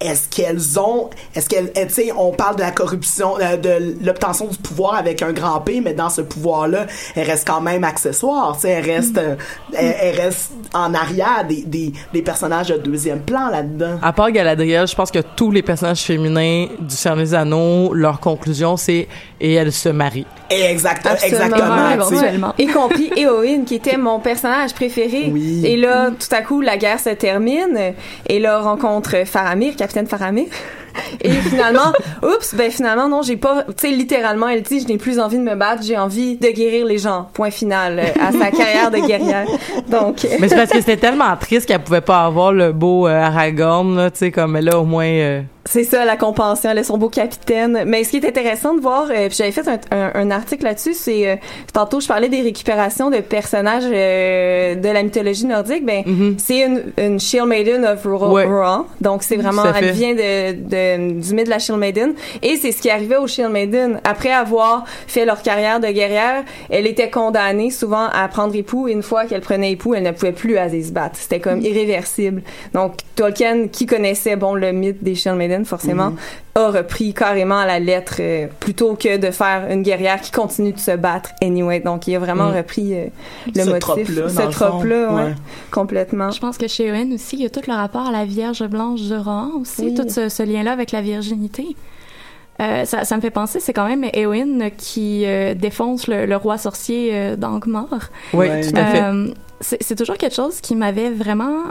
est-ce qu'elles ont, est-ce qu'elles, eh, tu sais, on parle de la corruption, euh, de l'obtention du pouvoir avec un grand P, mais dans ce pouvoir-là, elle reste quand même accessoire, tu sais, elle reste, euh, elle, elle reste en arrière des, des, des personnages de deuxième plan là-dedans. À part Galadriel, je pense que tous les personnages féminins du Seigneur des Anneaux, leur conclusion, c'est et elle se marie. Absolument, exactement, sais. éventuellement. Y compris [laughs] Éowyn, qui était mon personnage préféré. Oui. Et là, tout à coup, la guerre se termine. Et là, on rencontre Faramir, capitaine Faramir. [laughs] Et finalement, [laughs] oups, ben finalement, non, j'ai pas, tu sais, littéralement, elle dit, je n'ai plus envie de me battre, j'ai envie de guérir les gens. Point final euh, à sa carrière de guerrière. Donc, Mais c'est parce que c'était tellement triste qu'elle pouvait pas avoir le beau euh, Aragorn, là, tu sais, comme là, au moins... euh, C'est ça la compensation, est son beau capitaine. Mais ce qui est intéressant de voir, euh, puis j'avais fait un, un- un article là-dessus, c'est euh, tantôt je parlais des récupérations de personnages euh, de la mythologie nordique. Ben Mhm. c'est une, une Shield Maiden of Ro- Ouais. Rohan, donc c'est vraiment elle vient de, de du mythe de la Shield Maiden et c'est ce qui arrivait aux Shield Maiden après avoir fait leur carrière de guerrière. Elle était condamnée souvent à prendre époux et une fois qu'elle prenait époux, elle ne pouvait plus aller se battre. C'était comme irréversible. Donc Tolkien, qui connaissait bon le mythe des Shield Maiden forcément, a repris carrément à la lettre euh, plutôt que de faire une guerrière qui continue de se battre anyway. Donc il a vraiment Mm. repris euh, le Ce motif, dans ce trope-là, ouais, Ouais. complètement. Je pense que chez Ewen aussi, il y a tout le rapport à la Vierge Blanche de Rohan aussi, Oui. tout ce, ce lien-là avec la virginité. Euh, ça, ça me fait penser, c'est quand même Eowyn qui euh, défonce le, le roi sorcier euh, d'Angmar. Oui, Ouais. tout à fait. C'est c'est toujours quelque chose qui m'avait vraiment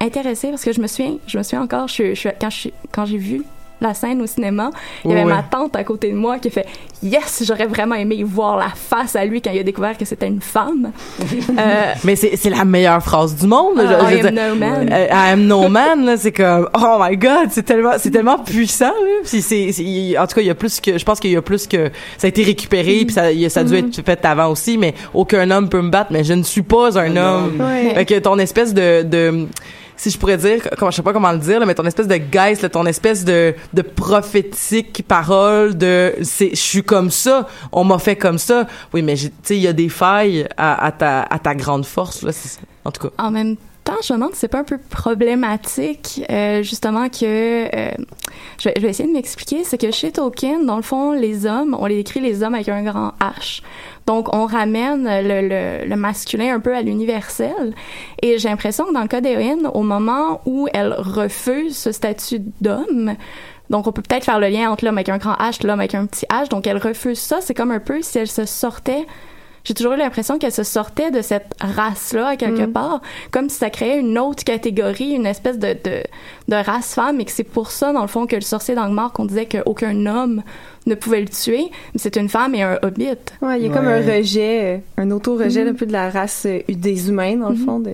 intéressée parce que je me souviens, je me souviens encore, je, je- quand je- quand j'ai vu la scène au cinéma, il y avait ma tante à côté de moi qui fait Yes, j'aurais vraiment aimé voir la face à lui quand il a découvert que c'était une femme. [laughs] Euh, Mais c'est c'est la meilleure phrase du monde. je- I je am dire. no man. I am no man, là, c'est comme oh my god, c'est tellement c'est tellement puissant. Là. Puis c'est c'est- en tout cas il y a plus que je pense qu'il y a plus que ça a été récupéré puis ça il y a- ça a dû être fait avant aussi, mais aucun homme peut me battre, mais je ne suis pas un homme. Ouais. Fait que ton espèce de, de si je pourrais dire, comment, je sais pas comment le dire, là, mais ton espèce de geist, là, ton espèce de, de prophétique parole de, c'est, je suis comme ça, on m'a fait comme ça. Oui, mais tu sais, il y a des failles à, à ta, à ta grande force, là. En tout cas. En même temps, je me demande si c'est pas un peu problématique, euh, justement, que. euh, je, vais, essayer de m'expliquer. C'est que chez Tolkien, dans le fond, les hommes, on les décrit les hommes avec un grand H. Donc, on ramène le masculin un peu à l'universel. Et j'ai l'impression que dans le cas d'Eowyn, au moment où elle refuse ce statut d'homme, donc on peut peut-être faire le lien entre l'homme avec un grand H, l'homme avec un petit H. Donc, elle refuse ça. C'est comme un peu si elle se sortait j'ai toujours eu l'impression qu'elle se sortait de cette race-là, à quelque Mm. part, comme si ça créait une autre catégorie, une espèce de, de, de race femme, et que c'est pour ça, dans le fond, que le sorcier d'Angmar, qu'on disait qu'aucun homme ne pouvait le tuer, mais c'est une femme et un hobbit. Ouais, il y a comme un rejet, euh, un auto-rejet un peu de la race euh, des humains, dans le fond. De...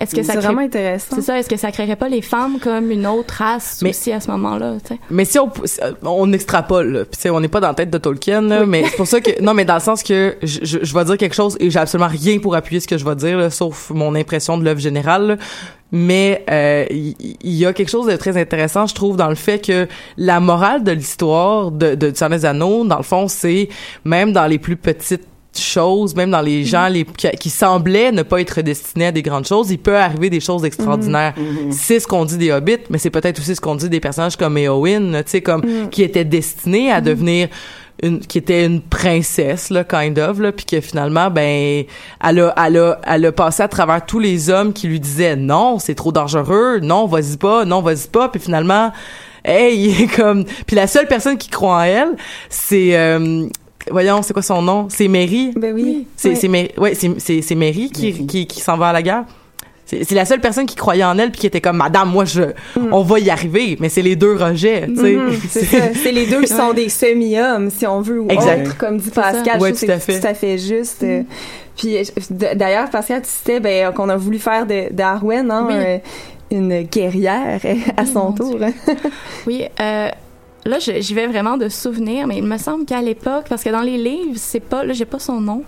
Est-ce que ça C'est crée... vraiment intéressant. C'est ça, est-ce que ça créerait pas les femmes comme une autre race Mais- aussi à ce moment-là? Mais si on, si- on extrapole, là, on n'est pas dans la tête de Tolkien, là, mais c'est pour ça que, [laughs] non, mais dans le sens que je, je, je vais dire quelque chose et j'ai absolument rien pour appuyer ce que je vais dire, là, sauf mon impression de l'œuvre générale, là. Mais euh, il il y, a quelque chose de très intéressant, je trouve, dans le fait que la morale de l'histoire de, de dans le fond, c'est même dans les plus petites choses, même dans les gens les, qui, qui semblaient ne pas être destinés à des grandes choses, il peut arriver des choses extraordinaires. C'est ce qu'on dit des hobbits, mais c'est peut-être aussi ce qu'on dit des personnages comme Éowyn, là, tu sais, comme qui étaient destinés à devenir une qui était une princesse là kind of là puis que finalement ben elle a elle a elle a passé à travers tous les hommes qui lui disaient non c'est trop dangereux non vas-y pas non vas-y pas puis finalement hey il [laughs] est comme puis la seule personne qui croit en elle c'est euh, voyons c'est quoi son nom? C'est Mary? Ben oui. c'est Mary ouais c'est Mary qui qui qui s'en va à la guerre c'est la seule personne qui croyait en elle puis qui était comme madame moi je on va y arriver mais c'est les deux rejets tu sais [laughs] Mhm, c'est les deux qui sont des semi-hommes, si on veut, ou Exact. autres, comme dit. Pascal. Ouais, tout c'est fait. tout à fait juste. euh, Puis, euh, d'ailleurs, Pascal, tu citais ben, qu'on a voulu faire de- d'Arwen hein, Oui. un- une guerrière euh, à son tour. [laughs] Oui, euh, là, j'y vais vraiment de souvenirs, mais il me semble qu'à l'époque, parce que dans les livres, c'est pas, là, j'ai pas son nom,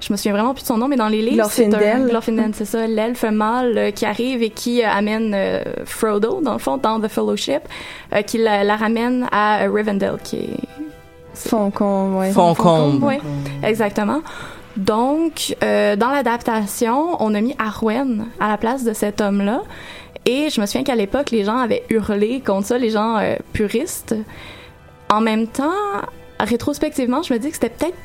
je me souvian vraiment plus de son nom, mais dans les livres, c'est un c'est ça, l'elfe mâle euh, qui arrive et qui euh, amène euh, Frodo, dans le fond, dans The Fellowship, euh, qui la, la ramène à euh, Rivendell, qui est Foncombe, ouais. Foncombe. oui, exactement. Donc, euh, dans l'adaptation, on a mis Arwen à la place de cet homme-là. Et je me souviens qu'à l'époque, les gens avaient hurlé contre ça, les gens euh, puristes. En même temps, rétrospectivement, je me dis que c'était peut-être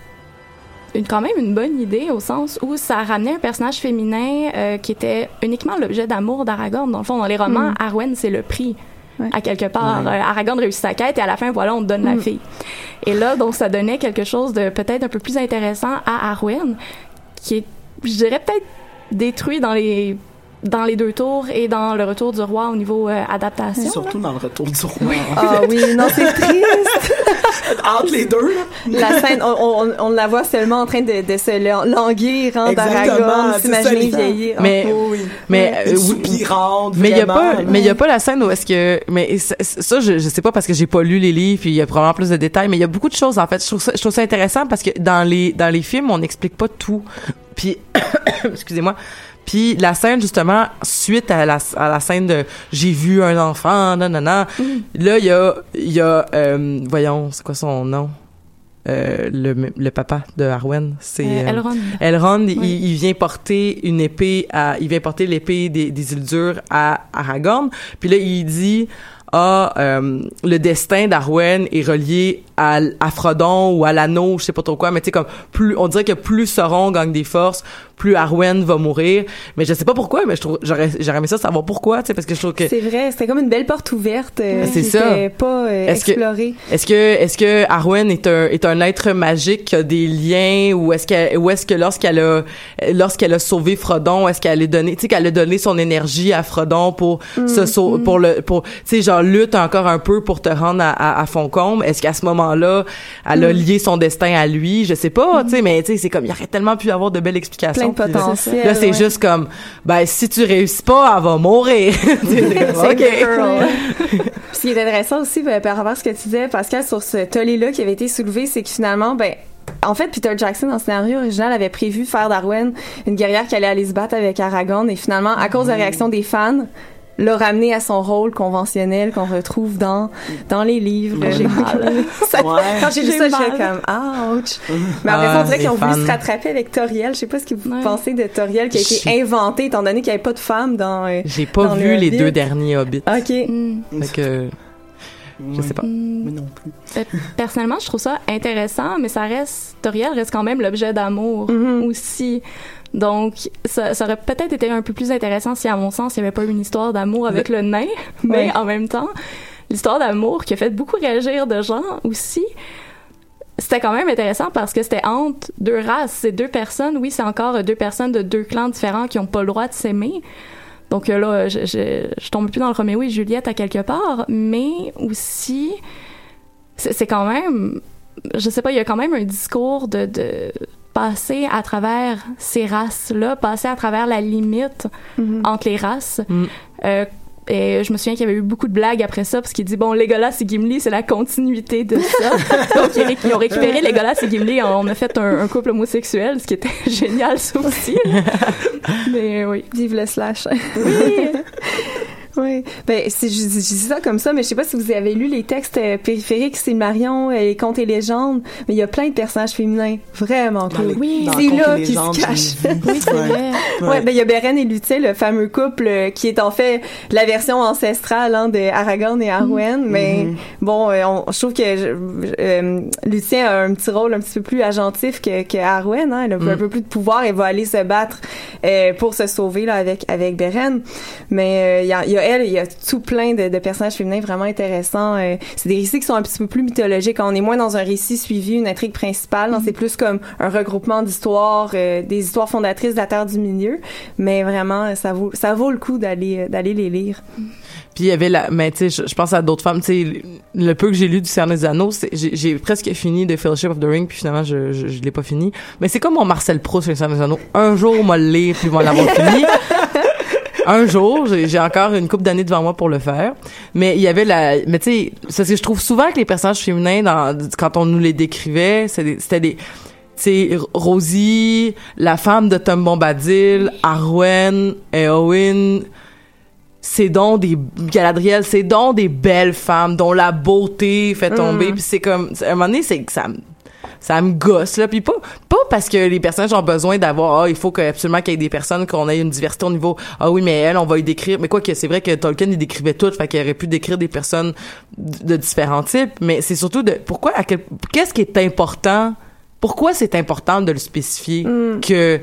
une, quand même une bonne idée au sens où ça ramenait un personnage féminin euh, qui était uniquement l'objet d'amour d'Aragorn. Dans le fond, dans les romans, Mm. Arwen, c'est le prix. Ouais. À quelque part, Euh, Aragorn réussit sa quête et à la fin, voilà, on te donne la Mm. fille. Et là, donc, ça donnait quelque chose de peut-être un peu plus intéressant à Arwen, qui est, je dirais, peut-être détruit dans les dans les deux tours et dans le retour du roi au niveau euh, adaptation. Surtout dans le retour du roi. Ah oui, non, c'est [laughs] triste. Entre les deux, là. La scène, on, on, on la voit seulement en train de, de se lan- languir, hein, ça, s'imaginer vieillir. Mais, Oh oui. mais, euh, oui, soupirante, Mais il y a pas, vraiment, mais il y a pas la scène où est-ce que, mais ça, ça, je, je sais pas parce que j'ai pas lu les livres, puis il y a probablement plus de détails, mais il y a beaucoup de choses en fait. Je trouve ça, je trouve ça intéressant parce que dans les dans les films, on n'explique pas tout. Puis, [coughs] excusez-moi. Puis la scène justement suite à la à la scène de j'ai vu un enfant, nanana. Là il y a il y a euh, voyons c'est quoi son nom? Euh, le le papa de Arwen c'est Euh, euh, Elrond. Elrond, il, Oui. il vient porter une épée à, il vient porter l'épée des, des îles dures à Aragorn. Puis là, il dit, ah, euh, le destin d'Arwen est relié à, à Frodon ou à l'anneau, je sais pas trop quoi, mais tu sais, comme, plus, on dirait que plus Sauron gagne des forces, plus Arwen va mourir. Mais je sais pas pourquoi, mais je trouve, j'aurais, j'aurais aimé ça savoir pourquoi, tu sais, parce que je trouve que, C'est vrai, c'était comme une belle porte ouverte euh, C'est ça. pas euh, Est-ce que- explorée. Est-ce que est-ce que Arwen est un est un être magique qui a des liens ou est-ce que ou est-ce que lorsqu'elle a lorsqu'elle a sauvé Frodon, est-ce qu'elle a donné tu sais qu'elle a donné son énergie à Frodon pour se sau- pour le pour tu sais genre lutte encore un peu pour te rendre à à, à Foncombe, est-ce qu'à ce moment-là, elle a lié son destin à lui, je sais pas, tu sais mais tu sais c'est comme il y aurait tellement pu avoir de belles explications. Plein potentiel. Là c'est ouais. juste comme ben si tu réussis pas, elle va mourir. [laughs] C'est OK. Ce qui est intéressant aussi ben, par rapport à ce que tu disais, Pascal, sur ce tollé-là qui avait été soulevé, c'est que finalement, ben, en fait, Peter Jackson, dans le scénario original, avait prévu faire d'Arwen une guerrière qui allait aller se battre avec Aragorn, et finalement, à cause de la réaction des fans, l'a ramené à son rôle conventionnel qu'on retrouve dans dans les livres. J'ai mal. Ouais. Quand j'ai lu ça, j'étais comme ouch. Mais après Ah, ça, on dirait qu'ils ont voulu se rattraper avec Toriel. Je sais pas ce que vous Ouais. pensez de Toriel qui a été J'ai- inventé étant donné qu'il n'y avait pas de femme dans. euh, J'ai pas Dans vu le les Hobbit. deux derniers Hobbits. Ok. Mm. Fait que je sais pas. Mm. Mais non plus. Euh, Personnellement, je trouve ça intéressant, mais ça reste, Toriel reste quand même l'objet d'amour Mhm. aussi. Donc, ça, ça aurait peut-être été un peu plus intéressant si, à mon sens, il n'y avait pas eu une histoire d'amour avec le, nain, [laughs] mais en même temps, l'histoire d'amour qui a fait beaucoup réagir de gens aussi, c'était quand même intéressant parce que c'était entre deux races, c'est deux personnes, oui, c'est encore deux personnes de deux clans différents qui n'ont pas le droit de s'aimer. Donc euh, là, je, je, je tombe plus dans le Roméo et Juliette à quelque part, mais aussi, c'est c'est quand même, je sais pas, il y a quand même un discours de, de passer à travers ces races-là, passer à travers la limite Mhm. entre les races. Mm. Euh, et je me souviens qu'il y avait eu beaucoup de blagues après ça, parce qu'il dit, bon, Legolas et Gimli, c'est la continuité de ça. [laughs] Donc, ils, ré- ils ont récupéré Legolas et Gimli, on a fait un, un couple homosexuel, ce qui était [laughs] génial, ça aussi. [laughs] Mais oui. Vive le slash. Oui. Oui. Ben, c'est, je, je dis ça comme ça, mais je sais pas si vous avez lu les textes euh, périphériques, c'est Marion, euh, les contes et légendes, mais il y a plein de personnages féminins vraiment cool. les- Oui. c'est là qu'ils se cachent. vu. [laughs] Oui, c'est Ouais. vrai. Ouais, ben il y a Beren et Lutien, le fameux couple euh, qui est en fait la version ancestrale hein, de Aragorn et Arwen, mais Mhm. bon, on, je trouve que je- euh, Lutien a un petit rôle un petit peu plus agentif que, que Arwen, hein, elle a Mm. un peu plus de pouvoir et va aller se battre euh, pour se sauver là avec avec Beren, mais euh, il y, a, il y a elle, il y a tout plein de, de personnages féminins vraiment intéressants. euh, c'est des récits qui sont un petit peu plus mythologiques, on est moins dans un récit suivi, une intrigue principale, non, c'est plus comme un regroupement d'histoires, euh, des histoires fondatrices de la Terre du Milieu, mais vraiment ça vaut ça vaut le coup d'aller euh, d'aller les lire. Puis il y avait la mais tu sais je, je pense à d'autres femmes, tu sais le peu que j'ai lu du Seigneur des Anneaux, j'ai presque fini de Fellowship of the Ring puis finalement je je, je l'ai pas fini. Mais c'est comme mon Marcel Proust sur le Seigneur des Anneaux. Un jour moi le lire puis moi l'avoir fini. [laughs] un jour, j'ai encore une couple d'années devant moi pour le faire. Mais il y avait la, mais tu sais, c'est ce que je trouve souvent que les personnages féminins, dans, quand on nous les décrivait, c'est c'était des, tu sais Rosie, la femme de Tom Bombadil, Arwen, Eowyn, c'est donc des Galadriel, c'est donc des belles femmes dont la beauté fait tomber Mm. puis c'est comme à un moment donné c'est que ça ça me gosse là. Puis pas pas parce que les personnages ont besoin d'avoir ah il faut que absolument qu'il y ait des personnes qu'on ait une diversité au niveau ah oui mais elle on va y décrire. Mais quoi que c'est vrai que Tolkien il décrivait tout fait qu'il aurait pu décrire des personnes de de différents types. Mais c'est surtout de pourquoi à quel qu'est-ce qui est important? Pourquoi c'est important de le spécifier que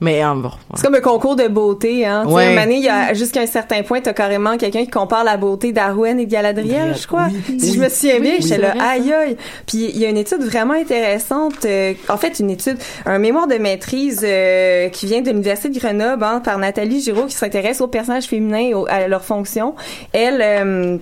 mais bon C'est comme un concours de beauté, hein. Tu sais, Ouais. à un moment donné, il y a, jusqu'à un certain point, t'as carrément quelqu'un qui compare la beauté d'Arwen et de Galadriel, je crois. Oui. Si je me souviens bien, j'étais c'est là, aïe aïe. Puis il y a une étude vraiment intéressante, euh, en fait, une étude, un mémoire de maîtrise euh, qui vient de l'Université de Grenoble, hein, par Nathalie Giraud, qui s'intéresse aux personnages féminins et aux- à leur fonction. Elle, euh,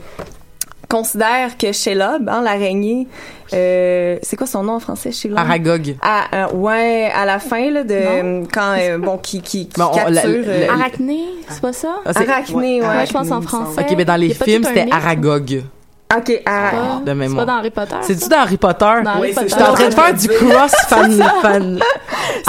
considère que Shelob, hein, l'araignée, euh, c'est quoi son nom en français, Shelob? Aragog À, euh, ouais, à la fin là de quand euh, bon qui qui, qui Bon, on- capture euh, Arachné, c'est pas ça? Ah, c'est- Arachné, ouais. Ouais, je pense en français. ok mais dans les films c'était mythe? Aragog OK, de C'est pas dans Harry Potter. c'est-tu dans Harry Potter? Dans Harry Oui, c'est Potter. J'étais en train de faire du cross fan fan.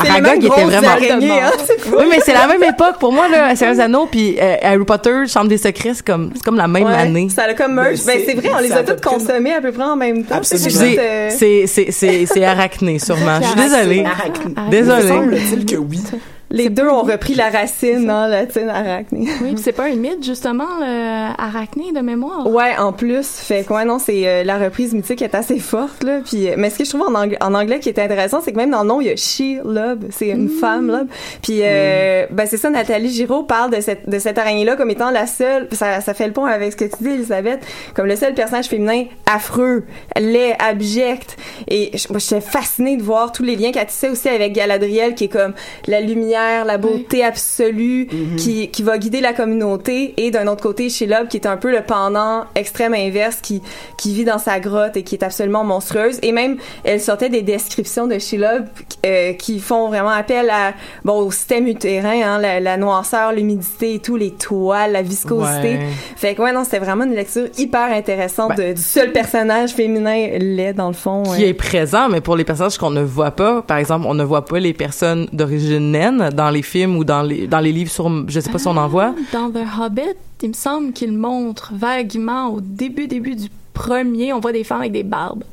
C'est Aragog était vraiment. hein, c'est fou. Oui, mais c'est la même époque pour moi là, Seigneur des Anneaux puis euh, Harry Potter, Chambre des secrets, c'est comme c'est comme la même Ouais, année. Ça a comme merge. Ben, c'est vrai, on les a toutes consommées à peu près en même temps. Absolument. C'est euh, c'est c'est c'est c'est arachné sûrement. Je suis désolée. Arachne. Désolée. Semble-t-il que oui. [laughs] les deux ont repris la racine hein, latine arachné. Oui, puis c'est pas un mythe, justement, le Arachné de mémoire. Ouais, en plus, fait que ouais, non, c'est euh, la reprise mythique est assez forte là. Puis, euh, mais ce que je trouve en anglais, en anglais qui est intéressant, c'est que même dans le nom il y a she love, c'est une femme love. Puis, euh, ben c'est ça, Nathalie Giraud parle de cette de cette araignée là comme étant la seule. Ça, ça fait le pont avec ce que tu dis, Elisabeth, comme le seul personnage féminin affreux, laid, abject. Et je- moi, j'étais fascinée de voir tous les liens qu'elle tissait aussi avec Galadriel, qui est comme la lumière, la beauté absolue, qui qui va guider la communauté. Et d'un autre côté, Shelob, qui est un peu le pendant extrême inverse, qui qui vit dans sa grotte et qui est absolument monstrueuse. Et même, elle sortait des descriptions de Shelob euh, qui font vraiment appel à bon au système utérin, hein, la, la noirceur, l'humidité et tout, les toiles, la viscosité. Ouais. Fait que ouais, non, c'était vraiment une lecture hyper intéressante Ben- de- du seul personnage féminin laid dans le fond. qui ouais. est présent, mais pour les personnages qu'on ne voit pas, par exemple, on ne voit pas les personnes d'origine naine dans les films ou dans les dans les livres sur, je sais pas si on en voit. Dans The Hobbit, il me semble qu'il montre vaguement au début, début du premier, on voit des femmes avec des barbes.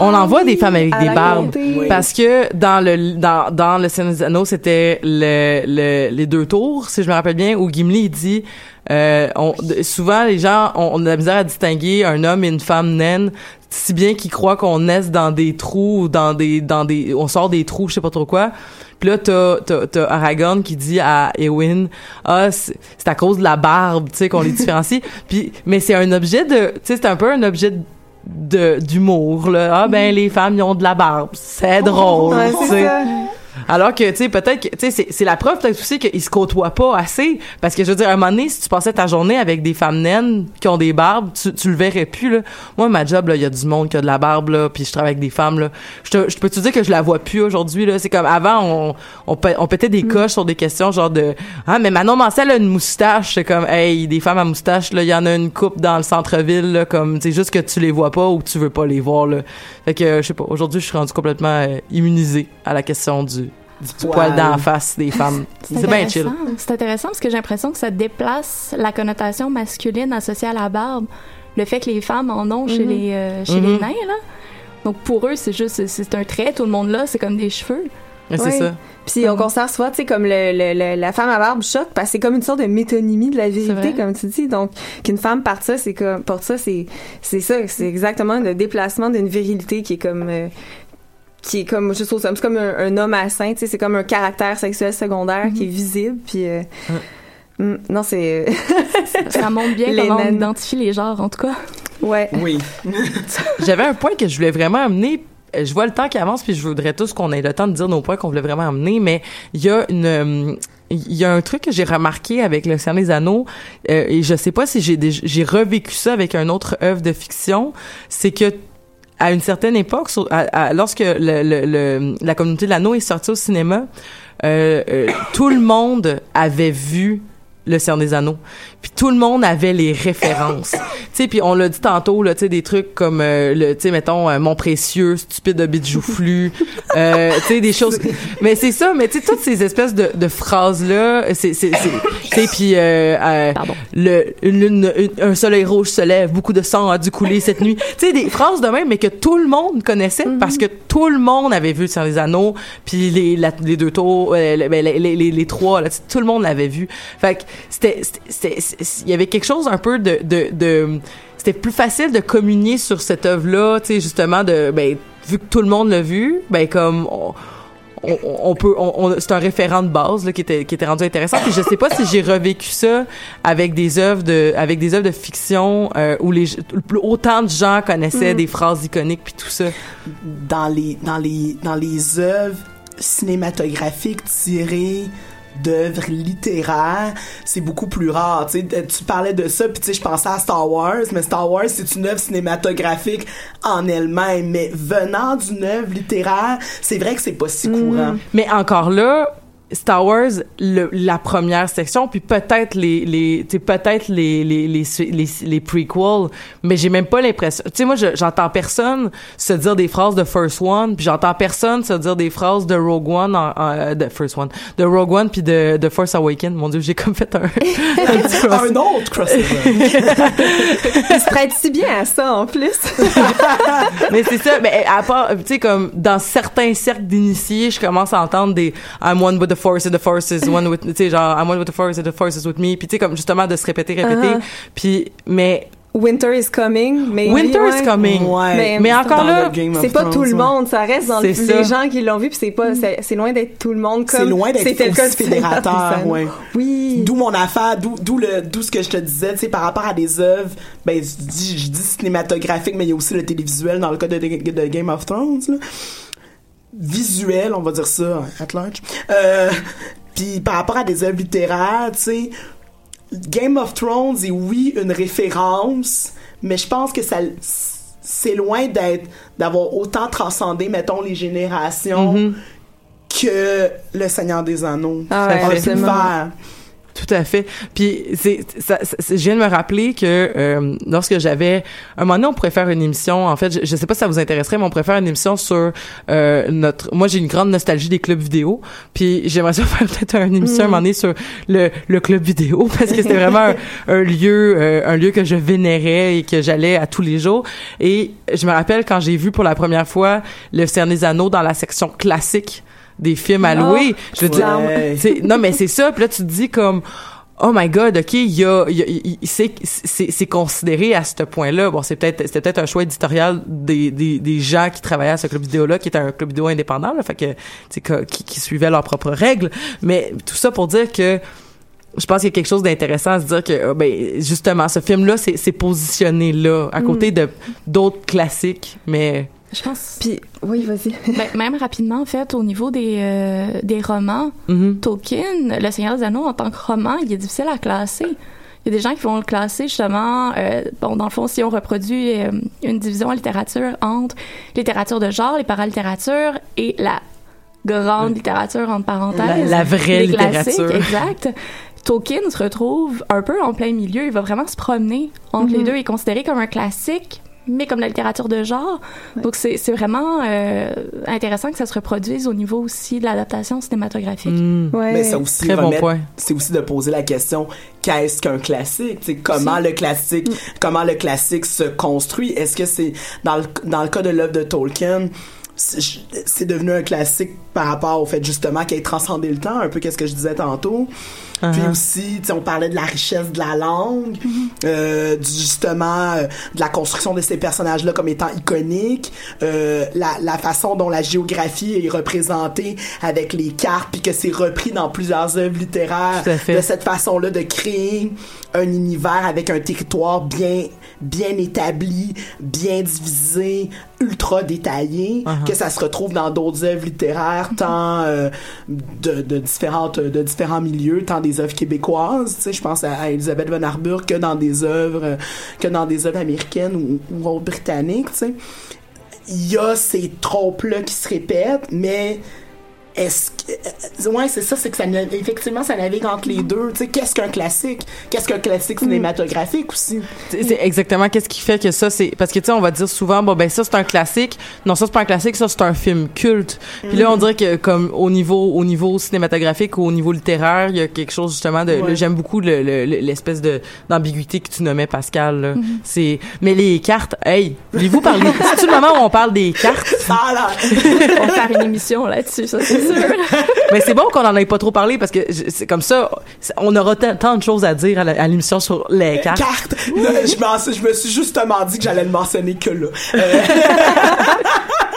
On en voit des femmes avec des barbes. Oui. Parce que dans le dans dans le Seigneur des Anneaux, c'était le, le les deux tours, si je me rappelle bien, où Gimli dit euh, on, souvent les gens ont, on a de la misère à distinguer un homme et une femme naine, si bien qu'ils croient qu'on naisse dans des trous ou dans des dans des on sort des trous, je sais pas trop quoi. Puis là t'as t'as, t'as Aragorn qui dit à Eowyn ah c'est c'est à cause de la barbe, tu sais qu'on les différencie. Puis mais c'est un objet de tu sais c'est un peu un objet de de d'humour là. Ah ben les femmes ils ont de la barbe. C'est drôle Ouais, tu c'est. Alors que tu sais peut-être que tu sais c'est c'est la preuve peut-être aussi qu'ils se côtoient pas assez. Parce que je veux dire à un moment donné si tu passais ta journée avec des femmes naines qui ont des barbes tu, tu le verrais plus là. Moi ma job là il y a du monde qui a de la barbe là puis je travaille avec des femmes là. Je te je peux te dire que je la vois plus aujourd'hui là? C'est comme avant on on, on pétait des coches sur des questions genre de ah mais Manon Mancel a une moustache. C'est comme hey des femmes à moustache là il y en a une coupe dans le centre-ville là comme c'est juste que tu les vois pas ou que tu veux pas les voir là. Fait que euh, je sais pas aujourd'hui je suis rendu complètement euh, immunisé à la question du du poil d'en face des femmes. [laughs] C'est bien chill. intéressant. C'est intéressant parce que j'ai l'impression que ça déplace la connotation masculine associée à la barbe. Le fait que les femmes en ont chez, Mhm. les, euh, chez Mhm. les nains, là. Donc pour eux, c'est juste, c'est- un trait, tout le monde là, c'est comme des cheveux. C'est ça. Puis on considère souvent, tu sais, comme le, le- le- la femme à barbe choc, parce que c'est comme une sorte de métonymie de la vérité, comme tu dis. Donc, qu'une femme porte ça, c'est comme, porte ça, c'est, c'est ça, c'est exactement le déplacement d'une virilité qui est comme, euh, qui est comme, juste au c'est comme un, un homme à sein, tu sais, c'est comme un caractère sexuel secondaire qui est visible, puis, euh, mm, non, c'est, Ça montre bien [laughs] Les comment on identifie les genres, en tout cas. ouais. Oui. [laughs] J'avais un point que je voulais vraiment amener. Je vois le temps qui avance, puis je voudrais tous qu'on ait le temps de dire nos points qu'on voulait vraiment amener, mais il y a une... Il y a un truc que j'ai remarqué avec Le Seigneur des Anneaux, euh, et je sais pas si j'ai revécu ça avec un autre œuvre de fiction, c'est que à une certaine époque, lorsque la communauté de l'anneau est sortie au cinéma, euh, euh, tout le monde avait vu le Seigneur des Anneaux. Puis tout le monde avait les références. [laughs] tu sais, puis on l'a dit tantôt, là, tu sais, des trucs comme, euh, le, tu sais, mettons, euh, Mon précieux, stupide de bite joufflu, euh, tu sais, des [laughs] choses... Mais c'est ça, mais tu sais, toutes ces espèces de, de phrases-là, c'est... c'est, c'est tu sais, puis euh, euh, le, une lune- une- un soleil rouge se lève, beaucoup de sang a dû couler cette nuit. Tu sais, des phrases de même, mais que tout le monde connaissait parce que tout le monde avait vu le Seigneur des Anneaux, puis les, la- les deux tours, ben, les, les, les, trois, là, tout le monde l'avait vu. Fait que c'était, il y avait quelque chose un peu de, de, de c'était plus facile de communier sur cette œuvre-là, tu sais, justement, de, ben, vu que tout le monde l'a vu, ben, comme, on, on, on peut, on, on- c'est un référent de base, là, qui était, qui était rendu intéressant. Puis je sais pas si j'ai revécu ça avec des œuvres de, avec des œuvres de fiction, euh, où les, autant de gens connaissaient Mm. des phrases iconiques puis tout ça. dans les dans les dans les œuvres cinématographiques tirées d'œuvres littéraires, c'est beaucoup plus rare. Tu sais, tu parlais de ça, puis tu sais, je pensais à Star Wars, mais Star Wars, c'est une œuvre cinématographique en elle-même, mais venant d'une œuvre littéraire, c'est vrai que c'est pas si courant. Mais encore là, Star Wars, le- la première section, puis peut-être les, les, peut-être les, les, les, les, les prequels, mais j'ai même pas l'impression. Tu sais, moi, je- j'entends personne se dire des phrases de First One, puis j'entends personne se dire des phrases de Rogue One, en, en- de First One, de Rogue One, puis de, de Force Awakens. Mon Dieu, j'ai comme fait un, [laughs] un petit cross- Un autre crossover. [laughs] Il se prête si bien à ça, en plus. [laughs] mais c'est ça mais à part tu sais comme dans certains cercles d'initiés je commence à entendre des I'm one with the force and the force is [laughs] one with tu sais genre I'm one with the force and the force is with me puis tu sais comme justement de se répéter répéter Uh-huh. puis mais Winter is coming, mais Winter is coming Ouais. mais encore là c'est pas tout le monde, ça reste dans le, les gens qui l'ont vu, puis c'est pas, c'est, c'est loin d'être tout le monde comme C'est loin d'être c'était le cas aussi fédérateur, ouais. Oui. D'où mon affaire, d'où d'où le d'où ce que je te disais, tu sais par rapport à des œuvres, ben je dis je dis cinématographique mais il y a aussi le télévisuel dans le cas de, de- de Game of Thrones là. Visuel, on va dire ça at large. Euh, puis par rapport à des œuvres littéraires, tu sais Game of Thrones est oui une référence, mais je pense que ça c'est loin d'être d'avoir autant transcendé mettons les générations que le Seigneur des Anneaux. Ah ouais, Tout à fait. Puis c'est, ça, ça- je viens de me rappeler que euh, lorsque j'avais un moment donné, on pourrait faire une émission. En fait, je, je sais pas si ça vous intéresserait, mais on pourrait faire une émission sur euh, notre. Moi, j'ai une grande nostalgie des clubs vidéo. Puis j'aimerais ça [laughs] faire peut-être une émission un moment donné sur le, le club vidéo [laughs] parce que c'était vraiment un, un lieu, euh, un lieu que je vénérais et que j'allais à tous les jours. Et je me rappelle quand j'ai vu pour la première fois le Anneaux dans la section classique des films à Oh, louer. Je veux dire, Ouais. non, mais c'est ça. Puis là, tu te dis comme, oh my God, ok, il y a, c'est, considéré à ce point-là. Bon, c'est peut-être, c'était peut-être un choix éditorial des, des, des gens qui travaillaient à ce club vidéo-là, qui était un club vidéo indépendant, là, fait que, qui, qui suivaient leurs propres règles. Mais tout ça pour dire que, je pense qu'il y a quelque chose d'intéressant à se dire que euh, ben justement ce film là c'est positionné là à côté de d'autres classiques mais Je pense. Puis, oui, vas-y. [laughs] Ben, même rapidement, en fait, au niveau des, euh, des romans, mhm. Tolkien, Le Seigneur des Anneaux, en tant que roman, il est difficile à classer. Il y a des gens qui vont le classer justement, euh, bon, dans le fond, si on reproduit euh, une division en littérature entre littérature de genre, les paralittératures et la grande littérature entre parenthèses. La- la vraie littérature. exact. Tolkien se retrouve un peu en plein milieu. Il va vraiment se promener entre les deux. Il est considéré comme un classique, mais comme la littérature de genre. Donc, c'est c'est vraiment euh, intéressant que ça se reproduise au niveau aussi de l'adaptation cinématographique. Mm. Ouais. Mais ça aussi Très bon c'est aussi de poser la question qu'est-ce qu'un classique? Tu sais, comment le classique comment le classique se construit? Est-ce que c'est dans le dans le cas de l'œuvre de Tolkien c'est c'est devenu un classique par rapport au fait justement qu'il ait transcendé le temps un peu qu'est-ce que je disais tantôt? Puis Uh-huh. aussi tu sais, on parlait de la richesse de la langue euh, du justement euh, de la construction de ces personnages là comme étant iconiques euh, la, la façon dont la géographie est représentée avec les cartes puis que c'est repris dans plusieurs œuvres littéraires de cette façon-là de créer un univers avec un territoire bien bien établi, bien divisé, ultra détaillé, Uh-huh. que ça se retrouve dans d'autres œuvres littéraires, tant euh, de, de différentes de différents milieux, tant des œuvres québécoises, tu sais, je pense à, à Elisabeth Von Arburg que dans des œuvres que dans des œuvres américaines ou, britanniques, tu sais. Il y a ces tropes-là qui se répètent, mais est-ce que euh, ouais c'est ça c'est que ça effectivement ça navigue entre les deux. Tu sais qu'est-ce qu'un classique? Qu'est-ce qu'un classique cinématographique aussi? C'est c'est exactement qu'est-ce qui fait que ça c'est parce que tu sais on va dire souvent bon ben ça c'est un classique. Non ça c'est pas un classique ça c'est un film culte. Puis là on dirait que comme au niveau au niveau cinématographique ou au niveau littéraire il y a quelque chose justement de Ouais. là, j'aime beaucoup le- le- le- l'espèce de d'ambiguïté que tu nommais Pascal là. c'est mais les cartes hey voulez-vous parler? [laughs] C'est le moment où on parle des cartes? Ça a l'air On va faire une émission là-dessus, ça c'est sûr. [laughs] mais c'est bon qu'on en ait pas trop parlé parce que c'est comme ça on aura tant de choses à dire à l'émission sur les cartes. carte Là, je, me suis justement dit que j'allais le mentionner que là. Euh,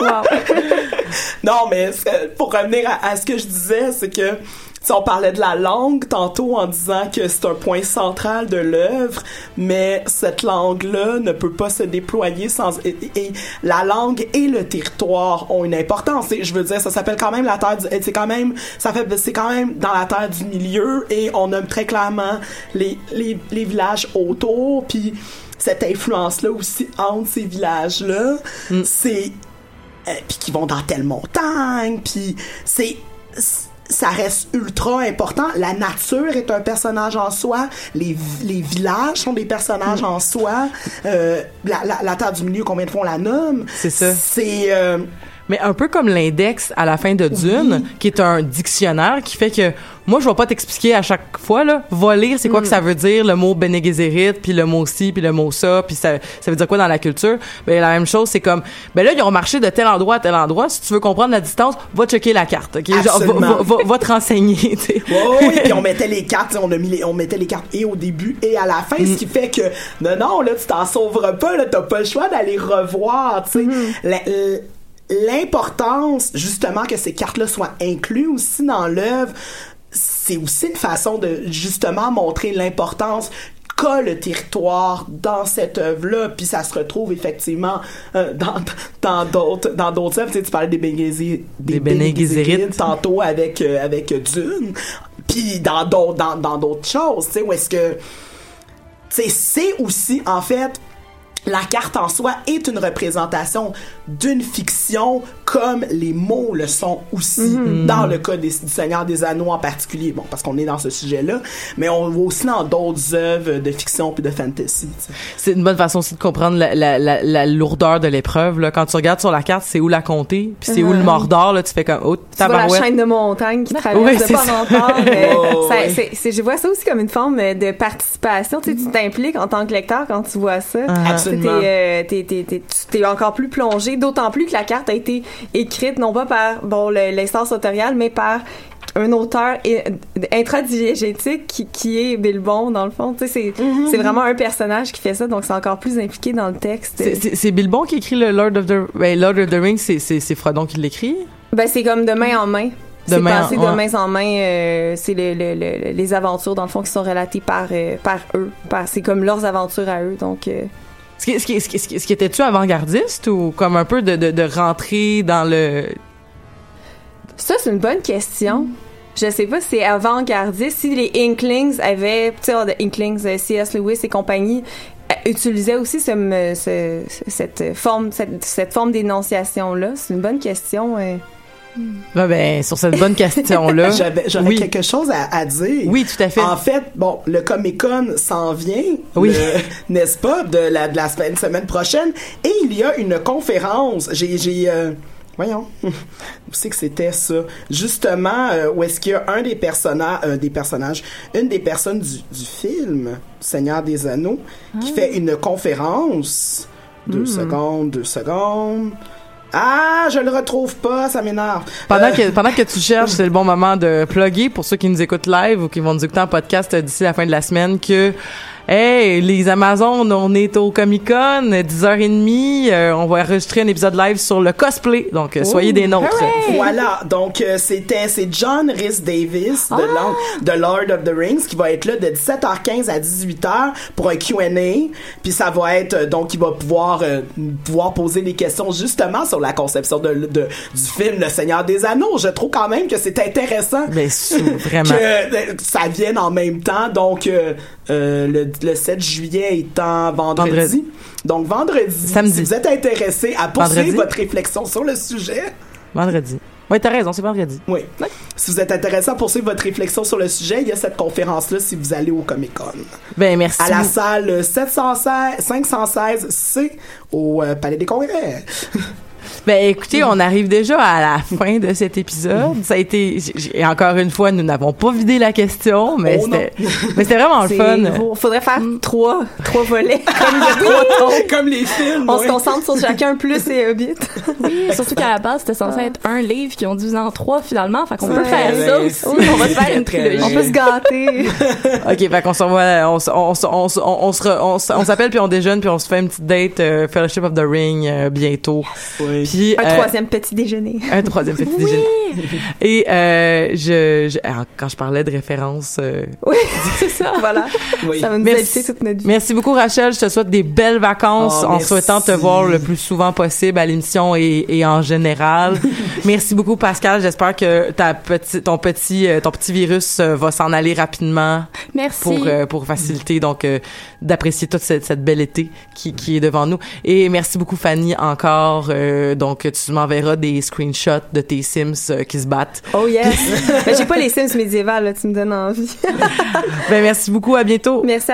[laughs] [laughs] non mais pour revenir à, à ce que je disais c'est que tu sais, on parlait de la langue tantôt en disant que c'est un point central de l'œuvre, mais cette langue-là ne peut pas se déployer sans et, et la langue et le territoire ont une importance. Et je veux dire, ça s'appelle quand même la terre. du- C'est quand même, ça fait, c'est quand même dans la terre du milieu et on nomme très clairement les les, les villages autour. Puis cette influence-là aussi entre ces villages-là, c'est euh, puis qui vont dans telle montagne, puis c'est ça reste ultra important. La nature est un personnage en soi. Les, les villages sont des personnages en soi. Euh, la, la, la terre du milieu, combien de fois on la nomme? C'est ça. C'est... euh, Mais un peu comme l'index à la fin de Dune, qui est un dictionnaire qui fait que moi je vais pas t'expliquer à chaque fois là, va lire c'est quoi que ça veut dire le mot Bene Gesserit, puis le mot ci, puis le mot ça, puis ça ça veut dire quoi dans la culture? Ben la même chose, c'est comme ben là ils ont marché de tel endroit à tel endroit, si tu veux comprendre la distance, va checker la carte. OK, Genre, va, va, va- va te renseigner, tu ouais, ouais, puis on [laughs] mettait les cartes, on a mis les, on mettait les cartes et au début et à la fin, ce qui fait que non non là tu t'en sauveras pas là, t'as pas le choix d'aller revoir, tu sais. La- l- L'importance justement que ces cartes-là soient incluses aussi dans l'œuvre, c'est aussi une façon de justement montrer l'importance qu'a le territoire dans cette œuvre-là, puis ça se retrouve effectivement euh, dans dans d'autres dans d'autres œuvres. Tu, sais, tu parlais des Gesserit- Des Gesserit. tantôt avec euh, avec Dune, puis dans d'autres dans dans d'autres choses. Tu sais où est-ce que c'est aussi en fait la carte en soi est une représentation d'une fiction comme les mots le sont aussi Mhm. dans le cas des, du Seigneur des Anneaux en particulier bon parce qu'on est dans ce sujet-là mais on le voit aussi dans d'autres œuvres de fiction puis de fantasy. C'est une bonne façon aussi de comprendre la, la, la, la lourdeur de l'épreuve là. Quand tu regardes sur la carte, c'est où la comté, puis c'est où le Mordor là, tu fais comme oh Tu vois la chaîne de montagne qui traverse Oui, de [laughs] c'est part en part. Oh, ouais. je vois ça aussi comme une forme de participation. Tu sais, tu t'impliques en tant que lecteur quand tu vois ça. Ah. Absolument. T'es, euh, t'es, encore plus plongé, d'autant plus que la carte a été écrite non pas par bon l'instance autoriale, mais par un auteur i- intradiégétique qui, qui est Bilbon dans le fond. Tu sais, c'est, Mm-hmm. c'est vraiment un personnage qui fait ça, donc c'est encore plus impliqué dans le texte. C'est- C'est c'est Bilbon qui écrit le Lord of the ben, Lord of the Rings, c'est Frodon qui l'écrit? Ben, c'est comme de main en main. De C'est main en- passé de ouais. main en main. euh, c'est le- le- le- les aventures, dans le fond, qui sont relatées par, euh, par eux. Par, c'est comme leurs aventures à eux. Donc, euh, Ce qui, ce qui, ce qui, ce qui- était-tu avant-gardiste ou comme un peu de, de, rentrer dans le... ça, c'est une bonne question. Je sais pas si c'est avant-gardiste. Si les Inklings avaient, tu sais, the Inklings, euh, C.S. Lewis et compagnie, euh, utilisaient aussi ce, ce- ce- cette forme, cette, cette forme d'énonciation-là. C'est une bonne question. Ben, ben, sur cette bonne question-là. [laughs] J'avais j'aurais oui. quelque chose à, à dire. Oui, tout à fait. En fait, bon, le Comic Con s'en vient, Oui. [laughs] n'est-ce pas, de la, de la semaine, semaine prochaine, et il y a une conférence. J'ai, j'ai, euh, voyons, [laughs] où c'est que c'était ça? Justement, euh, où est-ce qu'il y a un des personnages, euh, des personnages, une des personnes du, du film Seigneur des Anneaux, qui fait une conférence. Deux secondes, deux secondes. Ah, je le retrouve pas, ça m'énerve. Pendant Euh, que, pendant que tu cherches, c'est le bon moment de plugger pour ceux qui nous écoutent live ou qui vont nous écouter en podcast euh, d'ici la fin de la semaine que Hey, les Amazones, on est au Comic-Con, 10h30, euh, on va enregistrer un épisode live sur le cosplay. Donc, euh, soyez des nôtres. Voilà, donc euh, c'était c'est John Rhys Davis de, Lord, de Lord of the Rings qui va être là de 17h15 à 18h pour un Q&A, puis ça va être euh, donc il va pouvoir euh, pouvoir poser des questions justement sur la conception de, de- du film Le Seigneur des Anneaux. Je trouve quand même que c'est intéressant Mais vraiment. que euh, ça vienne en même temps. Donc, euh, le, le 7 juillet étant vendredi. Vendredi. Donc, vendredi, Samedi. si vous êtes intéressé à poursuivre Vendredi. votre réflexion sur le sujet, Vendredi. Ouais, t'as raison, c'est vendredi. Oui. Si vous êtes intéressé à poursuivre votre réflexion sur le sujet, il y a cette conférence-là si vous allez au Comic Con. Ben, merci. À la salle 716, 516C au euh, Palais des Congrès. [laughs] Ben écoutez, on arrive déjà à la fin de cet épisode. Ça a été et encore une fois, nous n'avons pas vidé la question, mais Oh c'était mais c'était vraiment le fun. gros. Faudrait faire trois, trois volets. [laughs] Comme a trois tons. Comme les films. On se concentre sur chacun plus et Hobbit. Oui, surtout qu'à la base, c'était censé être un livre qui ont divisé en trois finalement. Fait qu'on peut faire ça aussi. On va se faire une trilogie. On peut se gâter. [laughs] OK, fait qu'on s'envoie on, s- on, on, on, on s'appelle puis on déjeune puis on se fait une petite date euh, Fellowship of the Ring euh, bientôt. Oui. Puis Un euh, troisième petit déjeuner. un troisième petit déjeuner. Et euh, je, je alors, quand je parlais de référence euh, Oui, [laughs] c'est ça. Voilà. Oui. Ça va nous Merci. habiter toute notre vie. Merci beaucoup Rachel, je te souhaite des belles vacances Oh, en merci. souhaitant te voir le plus souvent possible à l'émission et, et en général. Merci beaucoup Pascal, j'espère que ta petit, ton petit euh, ton petit virus euh, va s'en aller rapidement Merci. pour euh, pour faciliter donc d'apprécier toute cette, cette belle été qui, qui est devant nous et merci beaucoup Fanny encore donc tu m'enverras des screenshots de tes Sims qui se battent. Oh yes. Mais [laughs] j'ai pas les Sims médiévales, là, tu me donnes envie. Ben merci beaucoup, à bientôt. Merci